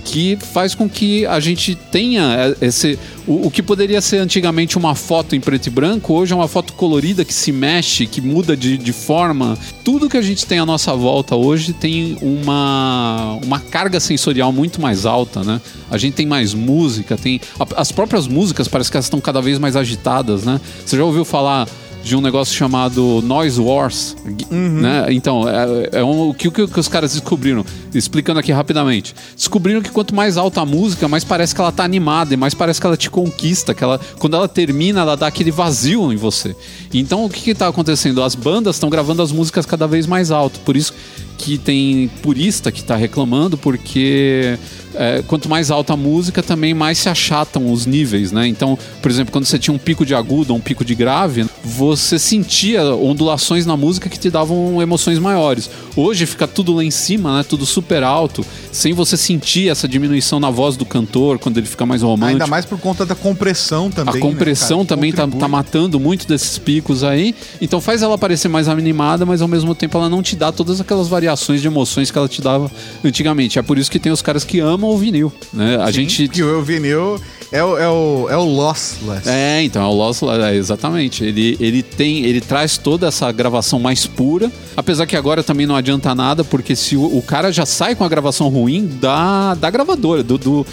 que faz com que a gente tenha esse o, o, que poderia ser antigamente uma foto em preto e branco hoje é uma foto colorida que se mexe que muda de, de forma. Tudo que a gente tem à nossa volta hoje tem uma uma carga sensorial muito mais alta né? A gente tem mais música tem as próprias músicas parece que elas estão cada vez mais agitadas né? Você já ouviu falar de um negócio chamado Noise Wars. Uhum. Né? Então, é, é um, o que, que, os caras descobriram? Explicando aqui rapidamente. Descobriram que quanto mais alta a música, mais parece que ela tá animada e mais parece que ela te conquista. Que ela, quando ela termina, ela dá aquele vazio em você. Então, o que, que tá acontecendo? As bandas estão gravando as músicas cada vez mais alto. Por isso que tem purista que está reclamando, porque é, quanto mais alta a música, também mais se achatam os níveis, né? Então, por exemplo, quando você tinha um pico de agudo, um pico de grave, você sentia ondulações na música que te davam emoções maiores. Hoje fica tudo lá em cima, né? Tudo super alto, sem você sentir essa diminuição na voz do cantor quando ele fica mais romântico. Ainda mais por conta da compressão também. A compressão né, também tá, tá, matando muito desses picos aí. Então faz ela parecer mais animada, mas ao mesmo tempo ela não te dá todas aquelas variações de emoções que ela te dava antigamente. É por isso que tem os caras que amam o vinil, né? A Sim, gente. Que o vinil é o, é o, é o lossless. É, então, é o lossless, é, exatamente. Ele, ele tem, ele traz toda essa gravação mais pura, apesar que agora também não adianta nada, porque se o, o cara já sai com a gravação ruim da, da gravadora, do, do,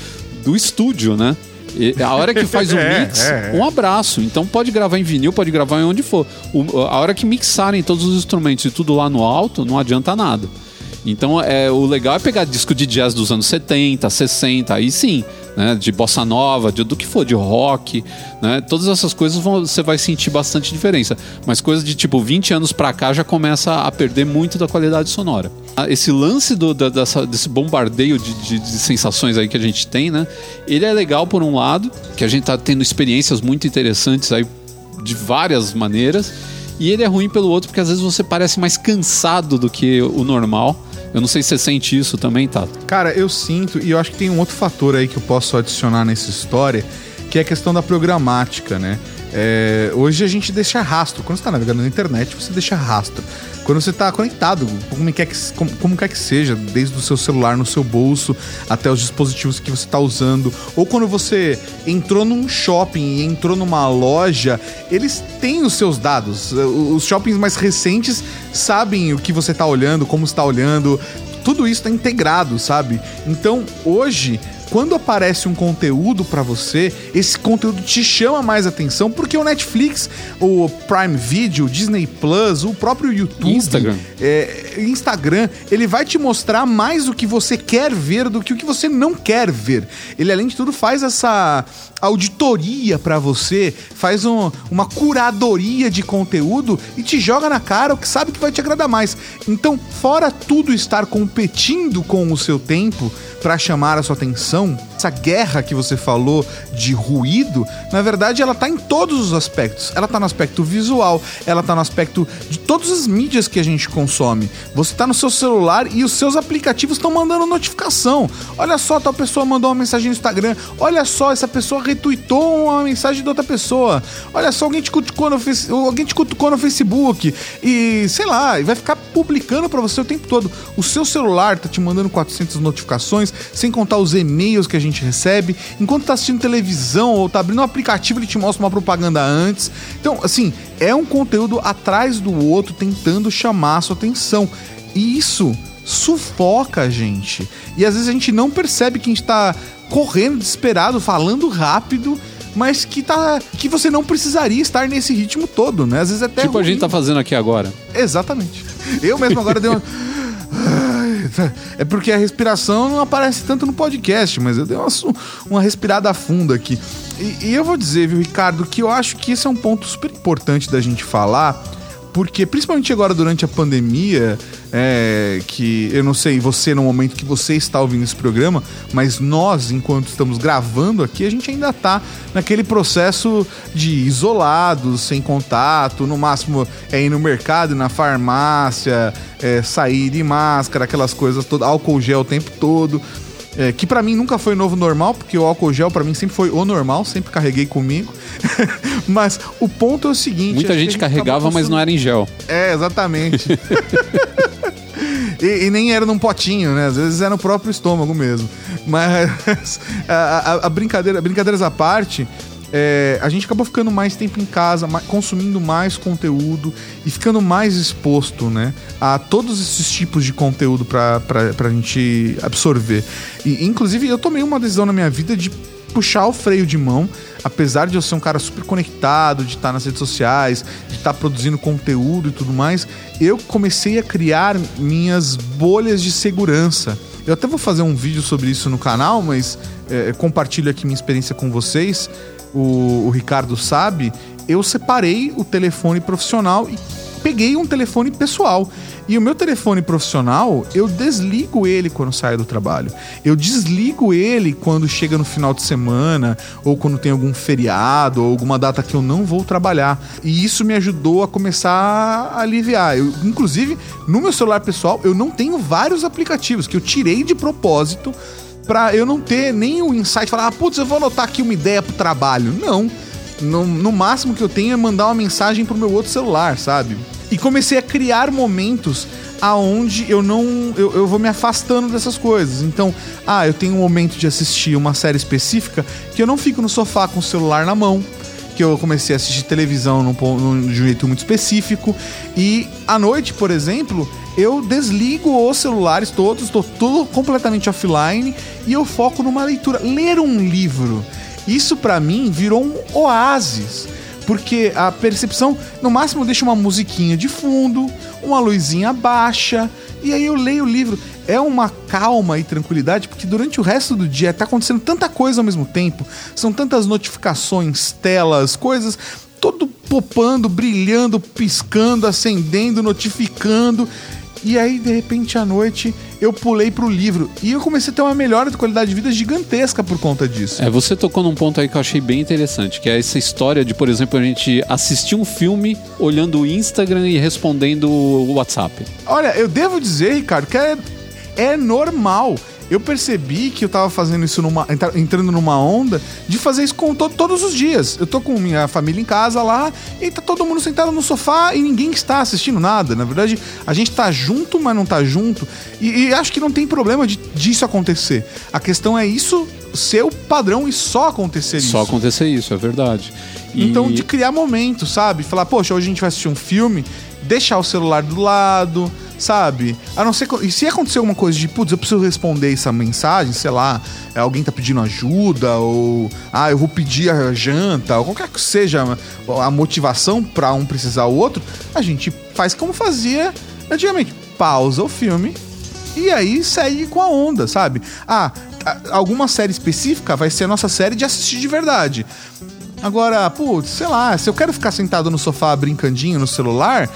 do estúdio, né? E a hora que faz o é, mix, é, é. um abraço. Então pode gravar em vinil, pode gravar em onde for. O, a hora que mixarem todos os instrumentos e tudo lá no alto, não adianta nada. Então é, o legal é pegar disco de jazz dos anos 70, 60, aí sim, né, de bossa nova, de, do que for, de rock, né, todas essas coisas vão, você vai sentir bastante diferença. Mas coisas de tipo 20 anos pra cá já começa a perder muito da qualidade sonora. Ah, esse lance do, da, dessa, desse bombardeio de, de, de, sensações aí que a gente tem, né, ele é legal por um lado, que a gente tá tendo experiências muito interessantes aí de várias maneiras, e ele é ruim pelo outro porque às vezes você parece mais cansado do que o normal eu não sei se você sente isso também, Tato. Cara, eu sinto, e eu acho que tem um outro fator aí que eu posso adicionar nessa história, que é a questão da programática, né? É, hoje a gente deixa rastro. Quando você está navegando na internet, você deixa rastro. Quando você está conectado, como quer, que, como, como quer que seja, desde o seu celular no seu bolso até os dispositivos que você está usando, ou quando você entrou num shopping e entrou numa loja, eles têm os seus dados. Os shoppings mais recentes sabem o que você está olhando, como está olhando, tudo isso está integrado, sabe? Então, hoje, quando aparece um conteúdo para você, esse conteúdo te chama mais atenção porque o Netflix, o Prime Video, o Disney Plus, o próprio YouTube, Instagram. É, Instagram, ele vai te mostrar mais o que você quer ver do que o que você não quer ver. Ele além de tudo faz essa auditoria para você, faz um, uma curadoria de conteúdo e te joga na cara o que sabe que vai te agradar mais. Então, fora tudo estar competindo com o seu tempo para chamar a sua atenção, essa guerra que você falou de ruído, na verdade ela tá em todos os aspectos. Ela tá no aspecto visual, ela tá no aspecto de todas as mídias que a gente consome. Você tá no seu celular e os seus aplicativos estão mandando notificação. Olha só, tal pessoa mandou uma mensagem no Instagram. Olha só, essa pessoa retweetou uma mensagem de outra pessoa. Olha só, alguém te cutucou no, face... alguém te cutucou no Facebook. E sei lá, vai ficar publicando para você o tempo todo. O seu celular tá te mandando 400 notificações, sem contar os e-mails que a gente recebe. Enquanto tá assistindo televisão ou tá abrindo um aplicativo, ele te mostra uma propaganda antes. Então, assim, é um conteúdo atrás do outro tentando chamar a sua atenção. E isso sufoca a gente. E às vezes a gente não percebe que a gente tá correndo desesperado, falando rápido, mas que tá que você não precisaria estar nesse ritmo todo, né? Às vezes até Tipo ruim. a gente tá fazendo aqui agora. Exatamente. Eu mesmo agora dei uma É porque a respiração não aparece tanto no podcast, mas eu dei uma, uma respirada funda aqui. E, e eu vou dizer, viu, Ricardo, que eu acho que esse é um ponto super importante da gente falar porque principalmente agora durante a pandemia, é, que eu não sei você no momento que você está ouvindo esse programa, mas nós, enquanto estamos gravando aqui, a gente ainda está naquele processo de isolados, sem contato, no máximo é ir no mercado, na farmácia, é, sair de máscara, aquelas coisas todas, álcool gel o tempo todo. É, que para mim nunca foi novo normal, porque o álcool gel para mim sempre foi o normal, sempre carreguei comigo. mas o ponto é o seguinte: muita gente, gente carregava, mas não era em gel. É, exatamente. e, e, nem era num potinho, né? Às vezes era no próprio estômago mesmo. Mas a, a, a brincadeira, brincadeiras à parte, é, a gente acabou ficando mais tempo em casa, mais, consumindo mais conteúdo e ficando mais exposto né, a todos esses tipos de conteúdo para a gente absorver. E, inclusive, eu tomei uma decisão na minha vida de puxar o freio de mão, apesar de eu ser um cara super conectado, de estar nas redes sociais, de estar produzindo conteúdo e tudo mais, eu comecei a criar minhas bolhas de segurança. Eu até vou fazer um vídeo sobre isso no canal, mas é, compartilho aqui minha experiência com vocês o, o Ricardo sabe, eu separei o telefone profissional e peguei um telefone pessoal. E o meu telefone profissional, eu desligo ele quando saio do trabalho. Eu desligo ele quando chega no final de semana, ou quando tem algum feriado, ou alguma data que eu não vou trabalhar. E isso me ajudou a começar a aliviar. Eu, inclusive, no meu celular pessoal, eu não tenho vários aplicativos que eu tirei de propósito pra eu não ter nem o insight, falar, ah, putz, eu vou anotar aqui uma ideia pro trabalho. Não. No, no máximo que eu tenho é mandar uma mensagem pro meu outro celular, sabe? E comecei a criar momentos aonde eu não eu, eu, vou me afastando dessas coisas. Então, ah, eu tenho um momento de assistir uma série específica que eu não fico no sofá com o celular na mão, que eu comecei a assistir televisão num, num, de um jeito muito específico e à noite, por exemplo, eu desligo os celulares todos, estou tudo completamente offline e eu foco numa leitura, ler um livro. Isso para mim virou um oásis, porque a percepção, no máximo, deixa uma musiquinha de fundo, uma luzinha baixa, e aí eu leio o livro. É uma calma e tranquilidade, porque durante o resto do dia tá acontecendo tanta coisa ao mesmo tempo, são tantas notificações, telas, coisas, todo popando, brilhando, piscando, acendendo, notificando. E aí, de repente, à noite, eu pulei pro livro. E eu comecei a ter uma melhora de qualidade de vida gigantesca por conta disso. É, você tocou num ponto aí que eu achei bem interessante, que é essa história de, por exemplo, a gente assistir um filme olhando o Instagram e respondendo o WhatsApp. Olha, eu devo dizer, Ricardo, que é, é normal eu percebi que eu tava fazendo isso numa. entra- entrando numa onda de fazer isso com to- todos os dias. Eu tô com minha família em casa lá e tá todo mundo sentado no sofá e ninguém está assistindo nada. Na verdade, a gente tá junto, mas não tá junto. E, e acho que não tem problema de, disso acontecer. A questão é isso ser o padrão e só acontecer isso. Só acontecer isso, é verdade. E- Então, de criar momento, sabe? Falar, poxa, hoje a gente vai assistir um filme, deixar o celular do lado, sabe? A não ser. co- E se acontecer alguma coisa de, putz, eu preciso responder essa mensagem, sei lá, é, alguém tá pedindo ajuda, ou. Ah, eu vou pedir a janta, ou qualquer que seja a motivação pra um precisar o outro, a gente faz como fazia antigamente. Pausa o filme e aí segue com a onda, sabe? Ah, alguma série específica vai ser a nossa série de assistir de verdade. Agora, putz, sei lá, se eu quero ficar sentado no sofá brincandinho no celular,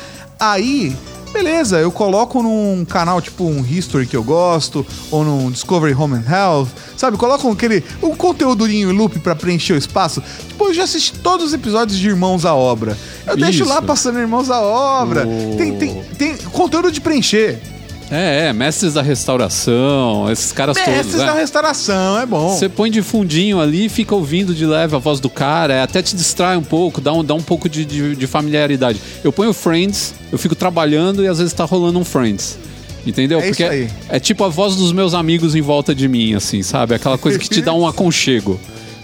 aí, beleza, eu coloco num canal tipo um History que eu gosto, ou num Discovery Home and Health, sabe? Coloco aquele um conteúdozinho em loop pra preencher o espaço. Tipo, eu já assisti todos os episódios de Irmãos à Obra. Eu deixo Isso. lá passando Irmãos à Obra. O- Tem, tem, tem conteúdo de preencher. É, é, mestres da restauração, esses caras Mestres todos. da né? restauração, é bom. Você põe de fundinho ali, fica ouvindo de leve a voz do cara, é, até te distrai um pouco, dá um, dá um pouco de, de, de familiaridade. Eu ponho Friends, eu fico trabalhando e às vezes tá rolando um Friends. Entendeu? É isso Porque aí. é tipo a voz dos meus amigos em volta de mim, assim, sabe? Aquela coisa que te dá um aconchego,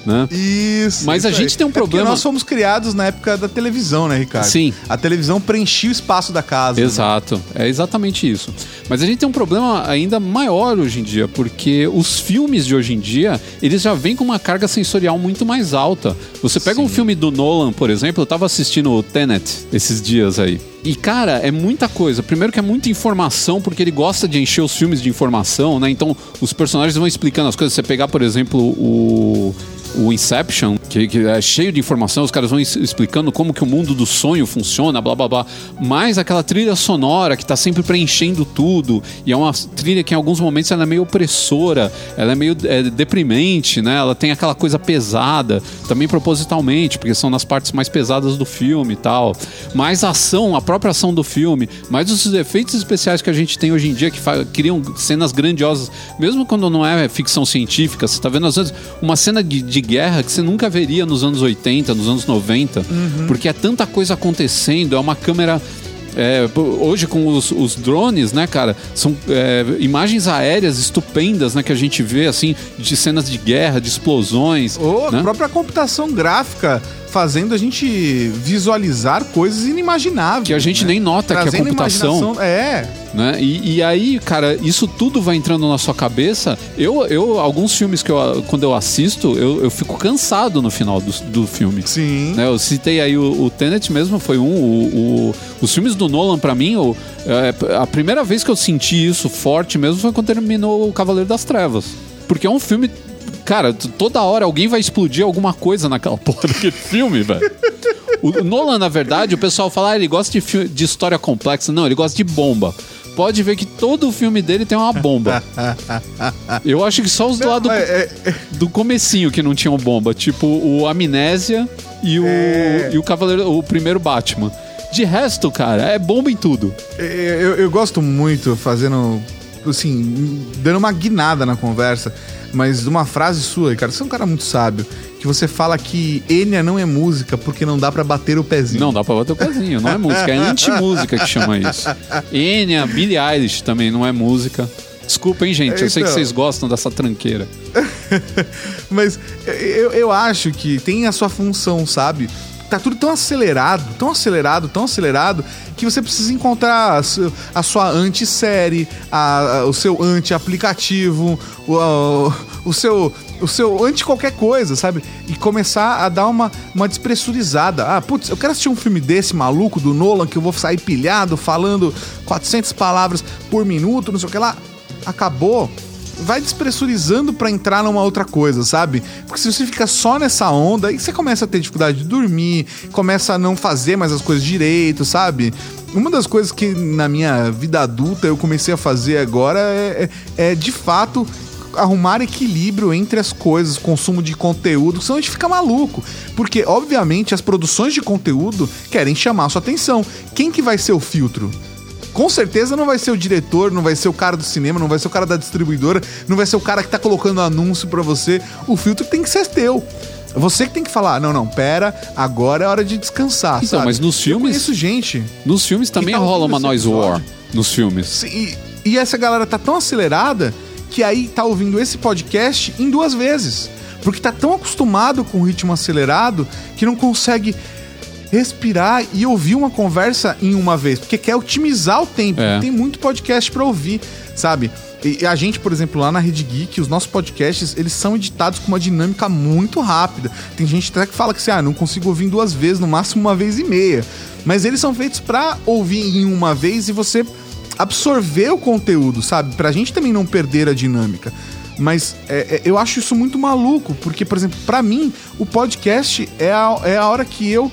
né? Isso. Mas a isso gente aí. tem um É porque problema- nós fomos criados na época da televisão, né, Ricardo? Sim. A televisão preenchia o espaço da casa. né? Exato, é exatamente isso. Mas a gente tem um problema ainda maior hoje em dia, porque os filmes de hoje em dia, eles já vêm com uma carga sensorial muito mais alta. Você pega um filme do Nolan, por exemplo, eu tava assistindo o Tenet esses dias aí. E, cara, é muita coisa. Primeiro que é muita informação, porque ele gosta de encher os filmes de informação, né? Então, os personagens vão explicando as coisas. Você pegar, por exemplo, o o Inception, que, que é cheio de informação, os caras vão explicando como que o mundo do sonho funciona, blá blá blá. Mas aquela trilha sonora que tá sempre preenchendo tudo, e é uma trilha que em alguns momentos ela é meio opressora, ela é meio é, deprimente, né? Ela tem aquela coisa pesada, também propositalmente, porque são nas partes mais pesadas do filme e tal. Mais a ação, a própria ação do filme, mais os efeitos especiais que a gente tem hoje em dia que criam cenas grandiosas, mesmo quando não é ficção científica, você tá vendo às vezes uma cena de, de guerra que você nunca veria nos anos 80, nos anos 90, porque é tanta coisa acontecendo, é uma câmera. é, hoje com os, os drones, né, cara, são é, imagens aéreas estupendas, né, que a gente vê assim de cenas de guerra, de explosões, Ou a né? própria computação gráfica fazendo a gente visualizar coisas inimagináveis. que a gente né? nem nota que é Trazendo computação. É. né? E, e aí, cara, isso tudo vai entrando na sua cabeça. Eu, eu alguns filmes que eu, quando eu assisto, eu, eu fico cansado no final do, do filme. Sim. Né, eu citei aí o, o Tenet mesmo, foi um. O, o- os filmes do Nolan, pra mim, o- é, a primeira vez que eu senti isso forte mesmo foi quando terminou O Cavaleiro das Trevas. Porque é um filme. Cara, toda hora alguém vai explodir alguma coisa naquela porra daquele filme, velho. O Nolan, na verdade, o pessoal fala, ah, ele gosta de, de história complexa. Não, ele gosta de bomba. Pode ver que todo o filme dele tem uma bomba. Eu acho que só os do lado É, é, é, do comecinho que não tinham bomba, tipo o Amnésia e o, É. e o Cavaleiro, o primeiro Batman. De resto, cara, é bomba em tudo. é, eu, eu gosto muito fazendo, assim, dando uma guinada na conversa, mas uma frase sua, cara, você é um cara muito sábio, que você fala que Enya não é música porque não dá pra bater o pezinho. Não dá pra bater o pezinho, não é música, é anti-música que chama isso. Enya, Billie Eilish também não é música. Desculpa, hein, gente, eu sei que Então. vocês gostam dessa tranqueira. Mas eu, eu acho que tem a sua função, sabe? Tá tudo tão acelerado, tão acelerado, tão acelerado, que você precisa encontrar a, su- a sua anti-série, o seu anti-aplicativo, o, a- o seu. O seu anti qualquer coisa, sabe? E começar a dar uma, uma despressurizada. Ah, putz, eu quero assistir um filme desse maluco do Nolan que eu vou sair pilhado, falando 400 palavras por minuto, não sei o que lá. Acabou vai despressurizando pra entrar numa outra coisa, sabe? Porque se você fica só nessa onda, aí você começa a ter dificuldade de dormir, começa a não fazer mais as coisas direito, sabe? Uma das coisas que na minha vida adulta eu comecei a fazer agora é, é, é, de fato arrumar equilíbrio entre as coisas, consumo de conteúdo, senão a gente fica maluco. Porque, obviamente, as produções de conteúdo querem chamar sua atenção. Quem que vai ser o filtro? Com certeza não vai ser o diretor, não vai ser o cara do cinema, não vai ser o cara da distribuidora, não vai ser o cara que tá colocando anúncio para você. O filtro tem que ser teu. Você que tem que falar, não, não, pera, agora é hora de descansar. Então, sabe? mas nos filmes- conheço gente. Nos filmes também tá rola uma noise episódio? war. Nos filmes. Sim, E, e essa galera tá tão acelerada que aí tá ouvindo esse podcast em duas vezes. Porque tá tão acostumado com o ritmo acelerado que não consegue respirar e ouvir uma conversa em uma vez. Porque quer otimizar o tempo. É. Tem muito podcast pra ouvir, sabe? E a gente, por exemplo, lá na Rede Geek, os nossos podcasts, eles são editados com uma dinâmica muito rápida. Tem gente até que fala que assim, ah, não consigo ouvir em duas vezes, no máximo uma vez e meia. Mas eles são feitos pra ouvir em uma vez e você absorver o conteúdo, sabe? Pra gente também não perder a dinâmica. Mas é, é, eu acho isso muito maluco, porque, por exemplo, pra mim, o podcast é a, é a hora que eu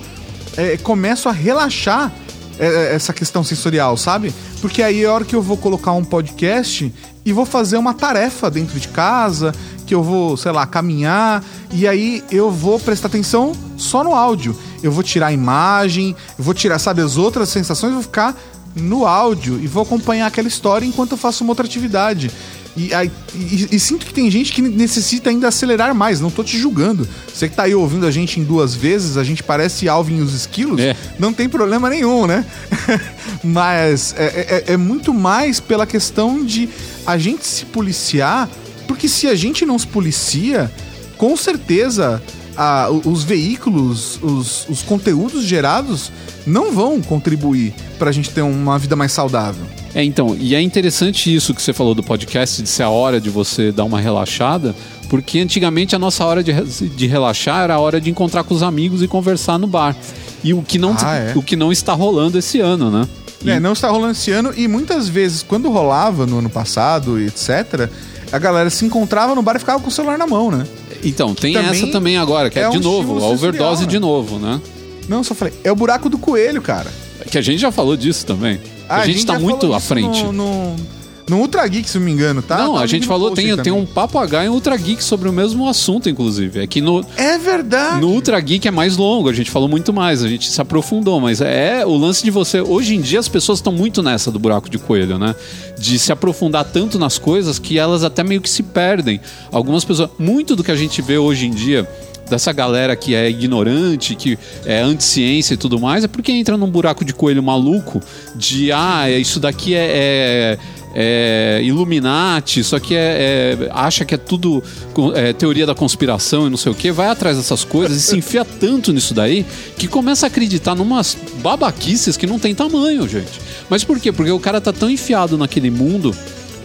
é, começo a relaxar é, é, essa questão sensorial, sabe? Porque aí é a hora que eu vou colocar um podcast e vou fazer uma tarefa dentro de casa, que eu vou, sei lá, caminhar, e aí eu vou prestar atenção só no áudio. Eu vou tirar a imagem, eu vou tirar, sabe, as outras sensações, vou ficar no áudio e vou acompanhar aquela história enquanto eu faço uma outra atividade. E, aí- e- e sinto que tem gente que necessita ainda acelerar mais, não tô te julgando. Você que tá aí ouvindo a gente em duas vezes, a gente parece Alvin e os esquilos, É. não tem problema nenhum, né? Mas é, é- é muito mais pela questão de a gente se policiar, porque se a gente não se policia, com certeza a- os veículos, os, os conteúdos gerados não vão contribuir pra gente ter uma vida mais saudável. É, então, e é interessante isso que você falou do podcast, de ser a hora de você dar uma relaxada, porque antigamente a nossa hora de, de relaxar era a hora de encontrar com os amigos e conversar no bar. E o que não, Ah, é? o que não está rolando esse ano, né? E- É, não está rolando esse ano e muitas vezes, quando rolava no ano passado e etc., a galera se encontrava no bar e ficava com o celular na mão, né? Então, tem também essa também agora, que é, é de um novo, a overdose de novo, né? Não, só falei, é o buraco do coelho, cara. Que a gente já falou disso também. Ah, a gente tá já muito falou à frente. No, no, no Ultra Geek, se não me engano, tá? não, Tá a gente falou, tem, tem um Papo H e um Ultra Geek sobre o mesmo assunto, inclusive. É que no, É verdade. No Ultra Geek é mais longo, a gente falou muito mais, a gente se aprofundou, mas é o lance de você. Hoje em dia as pessoas estão muito nessa do buraco de coelho, né? De se aprofundar tanto nas coisas que elas até meio que se perdem. Algumas pessoas. Muito do que a gente vê hoje em dia. Dessa galera que é ignorante, que é anti-ciência e tudo mais, é porque entra num buraco de coelho maluco de ah, isso daqui é- é, é Illuminati, isso aqui é, é- acha que é tudo é, teoria da conspiração e não sei o que, vai atrás dessas coisas e se enfia tanto nisso daí que começa a acreditar numas babaquices que não tem tamanho, gente. Mas por quê? Porque o cara tá tão enfiado naquele mundo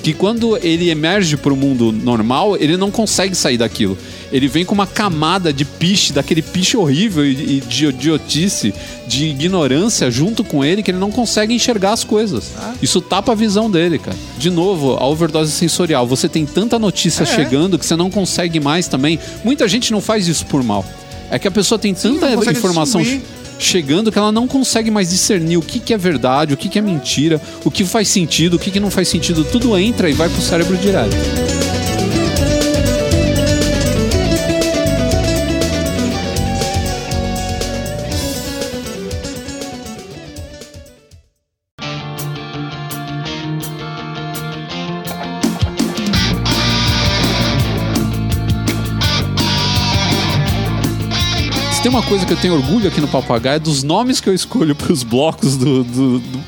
que quando ele emerge pro mundo normal, ele não consegue sair daquilo. Ele vem com uma camada de piche, daquele piche horrível e e de idiotice, de ignorância junto com ele, que ele não consegue enxergar as coisas. Isso tapa a visão dele, cara. De novo, a overdose sensorial. Você tem tanta notícia É. chegando que você não consegue mais também. Muita gente não faz isso por mal. É que a pessoa tem tanta consegue informação. Chegando que ela não consegue mais discernir o que, que é verdade, o que, que é mentira, o que faz sentido, o que, que não faz sentido. Tudo entra e vai pro cérebro direto. Tem uma coisa que eu tenho orgulho aqui no Papagaio é dos nomes que eu escolho pros blocos do, do- do-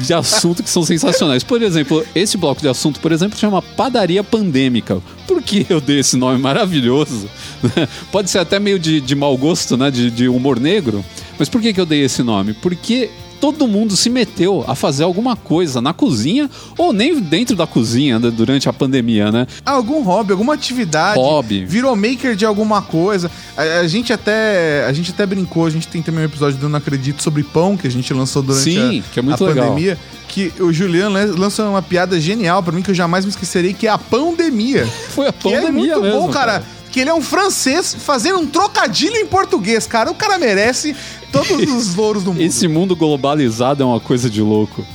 de assunto que são sensacionais. Por exemplo, esse bloco de assunto, por exemplo, chama Padaria Pandêmica. Por que eu dei esse nome maravilhoso? Pode ser até meio de, de mau gosto, né? De, de humor negro. Mas por que, que eu dei esse nome? Porque todo mundo se meteu a fazer alguma coisa na cozinha ou nem dentro da cozinha né, durante a pandemia, né? Algum hobby, alguma atividade. Hobby. Virou maker de alguma coisa. A, a gente até a gente até brincou, a gente tem também um episódio do Não Acredito sobre pão, que a gente lançou durante Sim, a, que é muito a legal. pandemia. Que o Juliano lan- lança uma piada genial pra mim que eu jamais me esquecerei, que é a pandemia. Foi a Que é pandemia muito mesmo. bom, cara. Que ele é um francês fazendo um trocadilho em português, cara. O cara merece todos os louros do mundo. Esse mundo globalizado é uma coisa de louco.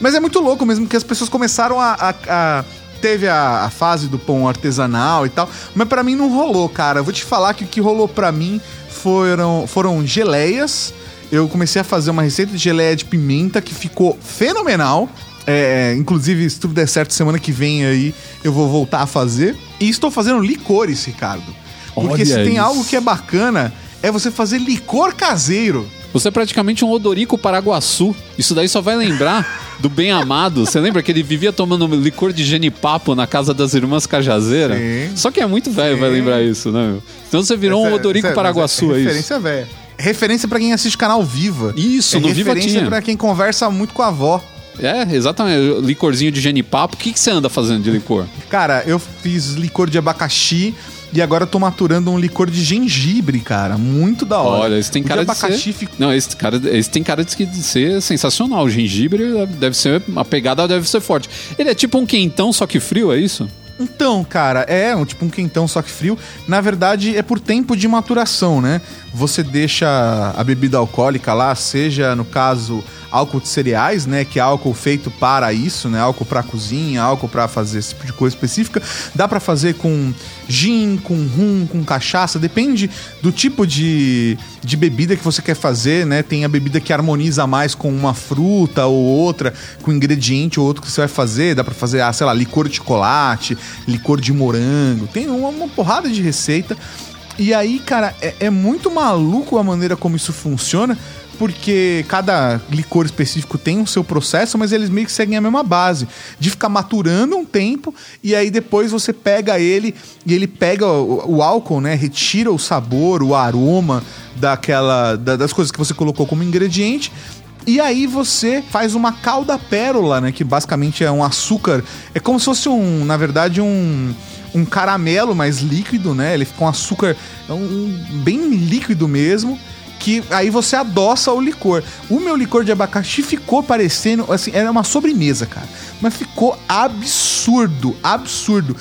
Mas é muito louco mesmo, que as pessoas começaram a. a- a- teve a, a fase do pão artesanal e tal, mas pra mim não rolou, cara. Eu vou te falar que o que rolou pra mim foram, foram geleias eu comecei a fazer uma receita de geleia de pimenta que ficou fenomenal. É, inclusive, se tudo der certo, semana que vem aí eu vou voltar a fazer. E estou fazendo licores, Ricardo. Porque Olha se tem isso. algo que é bacana, é você fazer licor caseiro. Você é praticamente um odorico paraguaçu. Isso daí só vai lembrar do bem amado. Você lembra que ele vivia tomando licor de genipapo na casa das irmãs Cajazeira? Sim. Só que é muito velho, vai lembrar isso, né? meu? Então você virou um Essa- odorico essa- paraguaçu, mas é isso. Referência velha. Referência pra quem assiste canal Viva. Isso, é no Viva referência tinha. pra quem conversa muito com a avó. É, exatamente. Licorzinho de genipapo. O que, que você anda fazendo de licor? Cara, eu fiz licor de abacaxi e agora eu tô maturando um licor de gengibre, cara. Muito da hora. Olha, esse tem cara de de abacaxi ser... fica- Não, esse cara, esse tem cara de ser sensacional. O gengibre deve ser... A pegada deve ser forte. Ele é tipo um quentão, só que frio, é isso? Então, cara, é um, tipo um quentão só que frio. Na verdade, é por tempo de maturação, né? Você deixa a bebida alcoólica lá, seja no caso álcool de cereais, né, que é álcool feito para isso, né, álcool para cozinha, álcool para fazer esse tipo de coisa específica. Dá para fazer com gin, com rum, com cachaça, depende do tipo de, de bebida que você quer fazer, né? Tem a bebida que harmoniza mais com uma fruta ou outra, com ingrediente ou outro que você vai fazer. Dá pra fazer, ah, sei lá, licor de chocolate, licor de morango. Tem uma, uma porrada de receita. E aí, cara, é, é muito maluco a maneira como isso funciona, porque cada licor específico tem o seu processo, mas eles meio que seguem a mesma base, de ficar maturando um tempo e aí depois você pega ele e ele pega o, o álcool, né, retira o sabor, o aroma daquela da- das coisas que você colocou como ingrediente. E aí você faz uma calda pérola, né? Que basicamente é um açúcar. É como se fosse um, na verdade, um, um caramelo mais líquido, né? Ele fica um açúcar um, um bem líquido mesmo. Que aí você adoça o licor. O meu licor de abacaxi ficou parecendo, assim, era uma sobremesa, cara. Mas ficou absurdo, absurdo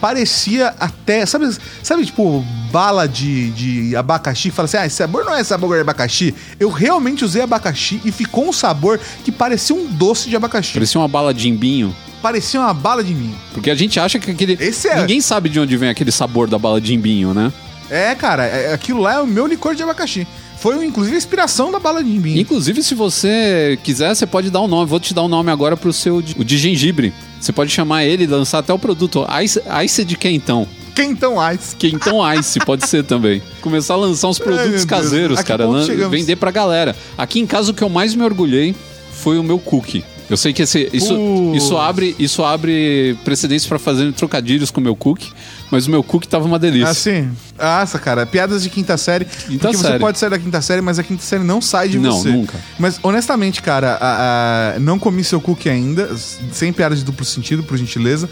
parecia até. Sabe, sabe tipo, bala de, de abacaxi fala assim: ah, esse sabor não é sabor de abacaxi? Eu realmente usei abacaxi e ficou um sabor que parecia um doce de abacaxi. Parecia uma bala de imbinho. Parecia uma bala de mim. Porque a gente acha que aquele. Esse é- Ninguém sabe de onde vem aquele sabor da bala de imbinho, né? É, cara, é- aquilo lá é o meu licor de abacaxi. Foi, inclusive, a inspiração da bala de imbim. Inclusive, se você quiser, você pode dar um nome. Vou te dar um nome agora pro seu de- o de gengibre. Você pode chamar ele e lançar até o produto Ice, Ice de Quentão. Quentão Ice. Quentão Ice pode ser também. Começar a lançar uns Ai, produtos Deus. caseiros, cara. Vender pra galera. Aqui em casa, o que eu mais me orgulhei foi o meu cookie. Eu sei que esse, isso, isso, abre, isso abre precedência pra fazer trocadilhos com o meu cookie, mas o meu cookie tava uma delícia. Assim, nossa, cara, piadas de quinta série. Quinta porque você série. pode sair da quinta série, mas a quinta série não sai de Não, você. nunca. Mas, honestamente, cara, a- a- não comi seu cookie ainda, sem piadas de duplo sentido, por gentileza.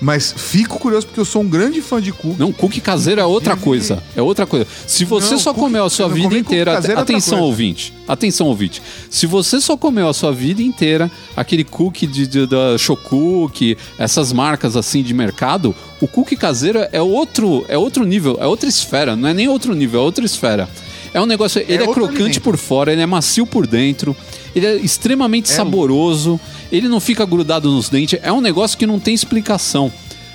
Mas fico curioso porque eu sou um grande fã de cookie. Não, cookie caseiro é outra coisa. É outra coisa. Se você Não, só cookie- comeu a sua vida inteira. é Atenção, ouvinte. Atenção, ouvinte. Se você só comeu a sua vida inteira aquele cookie de, de- da Chocook, essas marcas assim de mercado, o cookie caseiro é outro, é outro nível, é outra esfera. Não é nem outro nível, é outra esfera. É um negócio. Ele é, outro crocante alimento. por fora, ele é macio por dentro, ele é extremamente É saboroso, ele não fica grudado nos dentes. É um negócio que não tem explicação.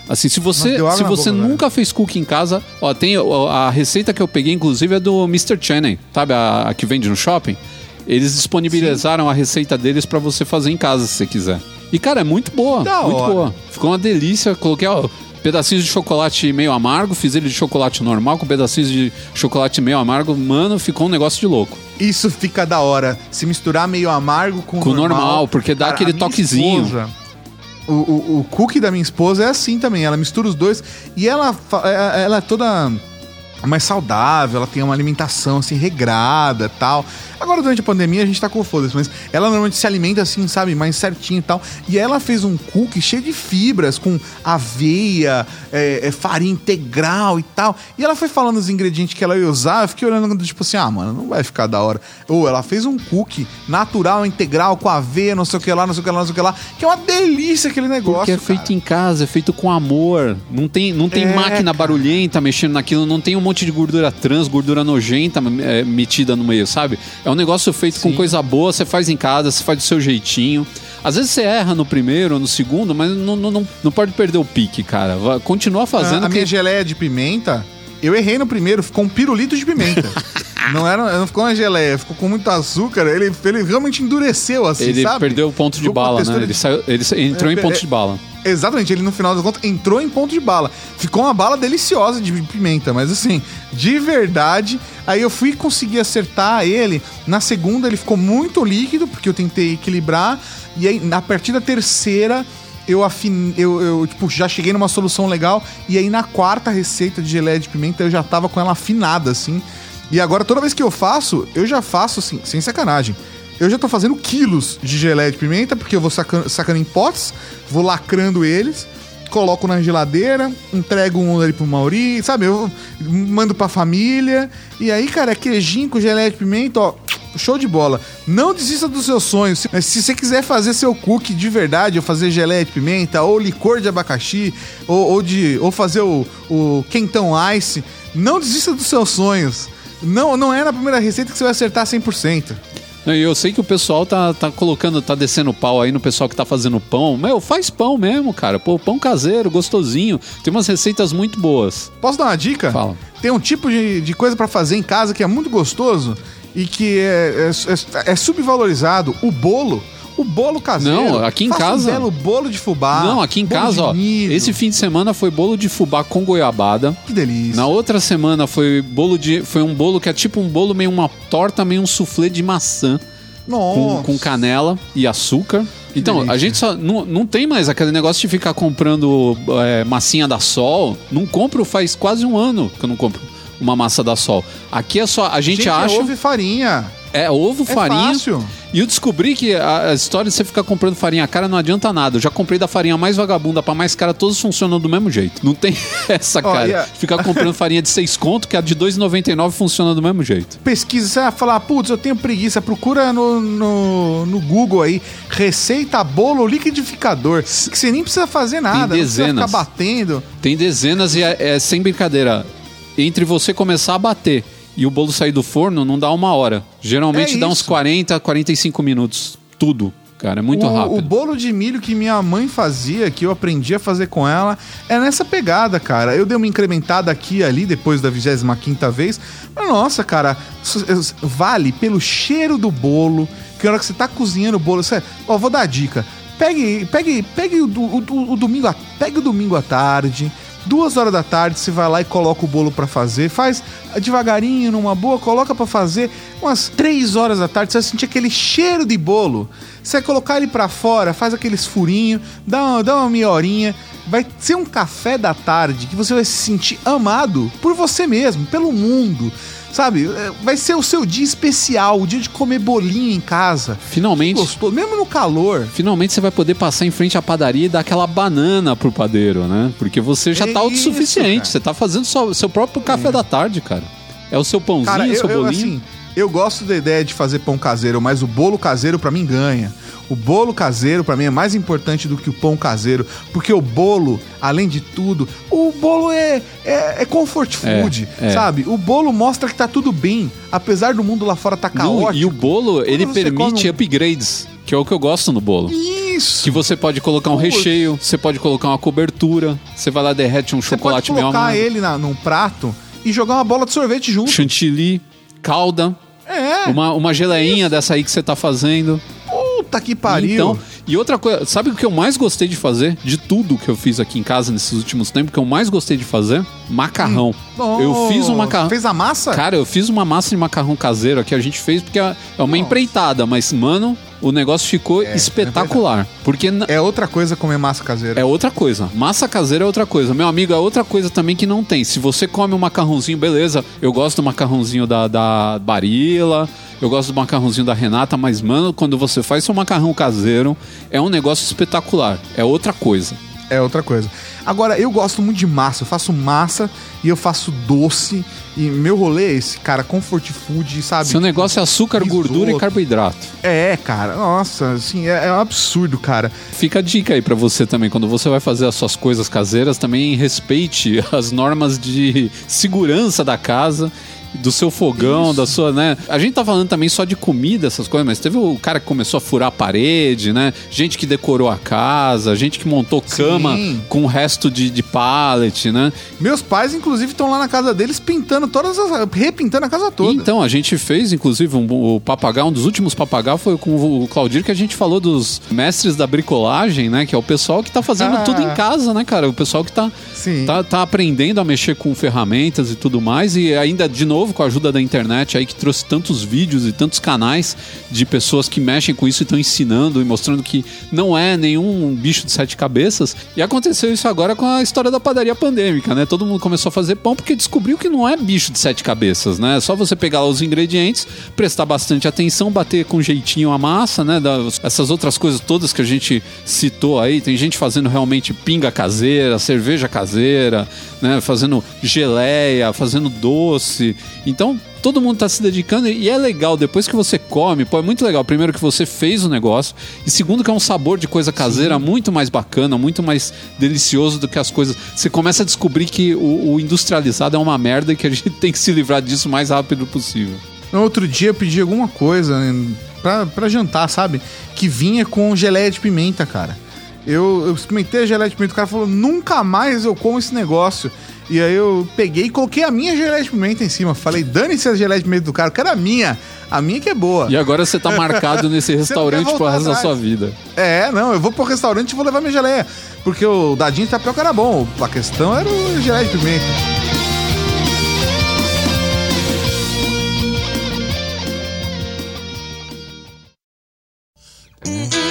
Assim, se você, se você boca, nunca fez cookie em casa, ó, tem a receita que eu peguei, inclusive, é do Mr. Channing, sabe? A, a que vende no shopping. Eles disponibilizaram a receita deles pra você fazer em casa, se você quiser. E, cara, é muito boa. Da muito hora. boa. Ficou uma delícia. Coloquei, ó, pedacinhos de chocolate meio amargo, fiz ele de chocolate normal, com pedacinhos de chocolate meio amargo. Mano, ficou um negócio de louco. Isso fica da hora. Se misturar meio amargo com, Com o normal. normal, porque dá aquele a minha toquezinho. esposa, o, o, o cookie da minha esposa é assim também. Ela mistura os dois e ela, fa- é- ela é toda mais saudável, ela tem uma alimentação assim regrada tal. Agora, durante a pandemia, a gente tá com foda-se, mas ela normalmente se alimenta assim, sabe, mais certinho e tal. E ela fez um cookie cheio de fibras, com aveia, é, é, farinha integral e tal. E ela foi falando os ingredientes que ela ia usar, eu fiquei olhando, tipo assim, ah, mano, não vai ficar da hora. Ou ela fez um cookie natural, integral, com aveia, não sei o que lá, não sei o que lá, não sei o que lá, que é uma delícia aquele negócio. Porque é cara. feito em casa, é feito com amor. Não tem, não tem É, máquina barulhenta mexendo naquilo, não tem um monte de gordura trans, gordura nojenta é, metida no meio, sabe? É um negócio feito com coisa boa, você faz em casa, você faz do seu jeitinho. Às vezes você erra no primeiro, no segundo, mas não, não, não, não pode perder o pique, cara. Continua fazendo a que minha geleia de pimenta, Eu errei no primeiro, ficou um pirulito de pimenta. não, era, não ficou uma geleia, ficou com muito açúcar. Ele, ele realmente endureceu, assim, Ele sabe? perdeu o ponto de Ficou a bala, né? textura Ele, de- saiu, ele entrou É, em ponto é- de bala. Exatamente, ele no final das contas entrou em ponto de bala. Ficou uma bala deliciosa de pimenta, mas assim, de verdade. Aí eu fui conseguir acertar ele. Na segunda ele ficou muito líquido, porque eu tentei equilibrar. E aí, a partir da terceira, eu afin... eu, eu tipo, já cheguei numa solução legal. E aí na quarta receita de geleia de pimenta eu já tava com ela afinada, assim. E agora, toda vez que eu faço, eu já faço assim, sem sacanagem. Eu já tô fazendo quilos de geleia de pimenta, porque eu vou sacando, sacando em potes, vou lacrando eles, coloco na geladeira, entrego um ali pro Mauri, sabe? Eu mando pra família. E aí, cara, é queijinho com geleia de pimenta, ó. Show de bola. Não desista dos seus sonhos. Se, se você quiser fazer seu cookie de verdade, ou fazer geleia de pimenta, ou licor de abacaxi, ou, ou de, ou fazer o, o quentão ice, não desista dos seus sonhos. Não, não é na primeira receita que você vai acertar 100%. E eu sei que o pessoal tá, tá colocando, tá descendo pau aí no pessoal que tá fazendo pão. Meu, faz pão mesmo, cara. Pô, pão caseiro, gostosinho. Tem umas receitas muito boas. Posso dar uma dica? Fala. Tem um tipo de, de coisa pra fazer em casa que é muito gostoso e que é, é- é subvalorizado. O bolo. O bolo caseiro. Não, aqui em Faça casa- Um belo bolo de fubá. Não, aqui em casa, ó. milho. Esse fim de semana foi bolo de fubá com goiabada. Que delícia. Na outra semana foi bolo de. Foi um bolo que é tipo um bolo meio uma torta, meio um soufflé de maçã. Nossa. com, com canela e açúcar. Então, delícia. a gente só. Não, não tem mais aquele negócio de ficar comprando é, massinha da Sol. Não compro faz quase um ano que eu não compro uma massa da Sol. Aqui é só. A gente, Gente, acha. é ovo e farinha. É ovo, É farinha. fácil. E eu descobri que a, a história de você ficar comprando farinha cara não adianta nada. Eu já comprei da farinha mais vagabunda pra mais cara, todos funcionam do mesmo jeito. Não tem essa, cara. e a- Ficar comprando farinha de 6 conto, que a de 2,99 funciona do mesmo jeito. Pesquisa, você vai falar, putz, eu tenho preguiça. Procura no, no, no Google aí, receita bolo liquidificador. Que você nem precisa fazer nada. Não precisa dezenas. ficar batendo. Tem dezenas e é, é sem brincadeira. Entre você começar a bater e o bolo sair do forno, não dá uma hora. Geralmente É dá uns isso. 40, 45 minutos. Tudo, cara. É muito o, rápido. O bolo de milho que minha mãe fazia, que eu aprendi a fazer com ela, é nessa pegada, cara. Eu dei uma incrementada aqui e ali depois da 25 vez. Mas, nossa, cara, vale pelo cheiro do bolo. Que na hora que você tá cozinhando o bolo, você, ó, vou dar a dica. Pegue, pegue, pegue o, o, o domingo, pegue o domingo à tarde. Duas horas da tarde, você vai lá e coloca o bolo pra fazer. Faz devagarinho, numa boa, coloca pra fazer. Umas três horas da tarde, você vai sentir aquele cheiro de bolo. Você vai colocar ele pra fora, faz aqueles furinhos, dá uma, dá uma meia horinha. Vai ser um café da tarde que você vai se sentir amado por você mesmo, pelo mundo. Sabe? É, Vai ser o seu dia especial, o dia de comer bolinho em casa. Finalmente. Gostou? Mesmo no calor. Finalmente você vai poder passar em frente à padaria e dar aquela banana pro padeiro, né? Porque você já É tá autossuficiente. isso, Você tá fazendo só- seu próprio café da tarde, cara. É o seu pãozinho, Cara, eu, seu eu, bolinho. assim, eu gosto da ideia de fazer pão caseiro, mas o bolo caseiro pra mim ganha. O bolo caseiro pra mim é mais importante do que o pão caseiro, porque o bolo, além de tudo, o bolo é, é, é comfort É, food, é. sabe? O bolo mostra que tá tudo bem, apesar do mundo lá fora tá caótico. e o bolo, ele você permite come upgrades, que é o que eu gosto no bolo. Isso! Que você pode colocar um Putz. recheio, você pode colocar uma cobertura, você vai lá derrete um Você chocolate pode meio colocar amargo, ele na, num prato e jogar uma bola de sorvete junto. chantilly, calda, É, uma, uma geleinha dessa aí que você tá fazendo. puta que pariu. Então, e outra coisa, sabe o que eu mais gostei de fazer? De tudo que eu fiz aqui em casa nesses últimos tempos, que eu mais gostei de fazer? Macarrão. eu fiz um macarrão. Fez a massa? Cara, eu fiz uma massa de macarrão caseiro que a gente fez porque é é uma Nossa. empreitada, mas, mano, o negócio ficou É, espetacular. Porque na- É outra coisa comer massa caseira. é outra coisa. Massa caseira é outra coisa. Meu amigo, é outra coisa também que não tem. Se você come um macarrãozinho, beleza. Eu gosto do macarrãozinho da, da Barilla, eu gosto do macarrãozinho da Renata, mas, mano, quando você faz seu macarrão caseiro, é um negócio espetacular. É outra coisa. É outra coisa. Agora, eu gosto muito de massa. Eu faço massa e eu faço doce. E meu rolê é esse, cara, comfort food, sabe? Seu negócio é açúcar, Risoto. gordura e carboidrato. É, cara. Nossa, assim, é, é um absurdo, cara. Fica a dica aí pra você também. Quando você vai fazer as suas coisas caseiras, também respeite as normas de segurança da casa do seu fogão, da sua, né? A gente tá falando também só de comida, essas coisas, mas teve o cara que começou a furar a parede, né? Gente que decorou a casa, gente que montou cama Sim. com o resto de, de pallet, né? Meus pais, inclusive, estão lá na casa deles pintando todas as. repintando a casa toda. Então, a gente fez, inclusive, um, o papagaio, um dos últimos papagaios foi com o Claudir, que a gente falou dos mestres da bricolagem, né? Que é o pessoal que tá fazendo Ah. tudo em casa, né, cara? O pessoal que tá, Sim. tá, tá aprendendo a mexer com ferramentas e tudo mais. E ainda, de novo, com a ajuda da internet aí, que trouxe tantos vídeos e tantos canais de pessoas que mexem com isso e estão ensinando e mostrando que não é nenhum bicho de sete cabeças. E aconteceu isso agora com a história da padaria pandêmica, né? Todo mundo começou a fazer pão porque descobriu que não é bicho de sete cabeças, né? É só você pegar os ingredientes, prestar bastante atenção, bater com jeitinho a massa, né? Essas outras coisas todas que a gente citou aí. Tem gente fazendo realmente pinga caseira, cerveja caseira, né? Fazendo geleia, fazendo doce. Então, todo mundo tá se dedicando e é legal. Depois que você come, pô, é muito legal. Primeiro que você fez o negócio e segundo que é um sabor de coisa caseira muito mais bacana, muito mais delicioso do que as coisas. Você começa a descobrir que o, o industrializado é uma merda e que a gente tem que se livrar disso o mais rápido possível. No outro dia eu pedi alguma coisa né, pra, pra jantar, sabe? Que vinha com geleia de pimenta, cara. Eu, eu experimentei a geleia de pimenta, o cara falou, nunca mais eu como esse negócio. E aí eu peguei e coloquei a minha geleia de pimenta em cima. Falei, dane-se a geleia de pimenta do cara, eu quero a minha. A minha que é boa. E agora você tá marcado nesse restaurante pro resto da sua vida. É, não, eu vou pro restaurante e vou levar minha geleia. Porque o dadinho de tapioca era bom. A questão era o geleia de pimenta. E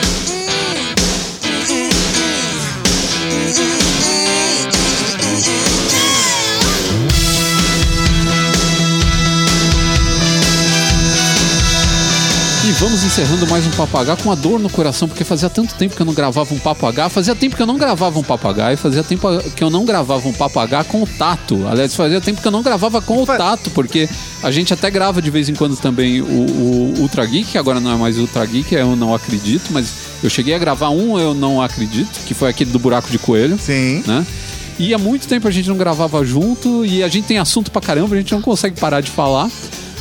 vamos encerrando mais um papagaio com uma dor no coração, porque fazia tanto tempo que eu não gravava um papagaio, fazia tempo que eu não gravava um papagaio, fazia tempo que eu não gravava um papagaio com o Tato. Aliás, fazia tempo que eu não gravava com o Tato, porque a gente até grava de vez em quando também o, o Ultra Geek, que agora não é mais Ultra Geek, eu não acredito, mas eu cheguei a gravar um, eu não acredito, que foi aquele do buraco de coelho Sim. né? E há muito tempo a gente não gravava junto e a gente tem assunto pra caramba, a gente não consegue parar de falar.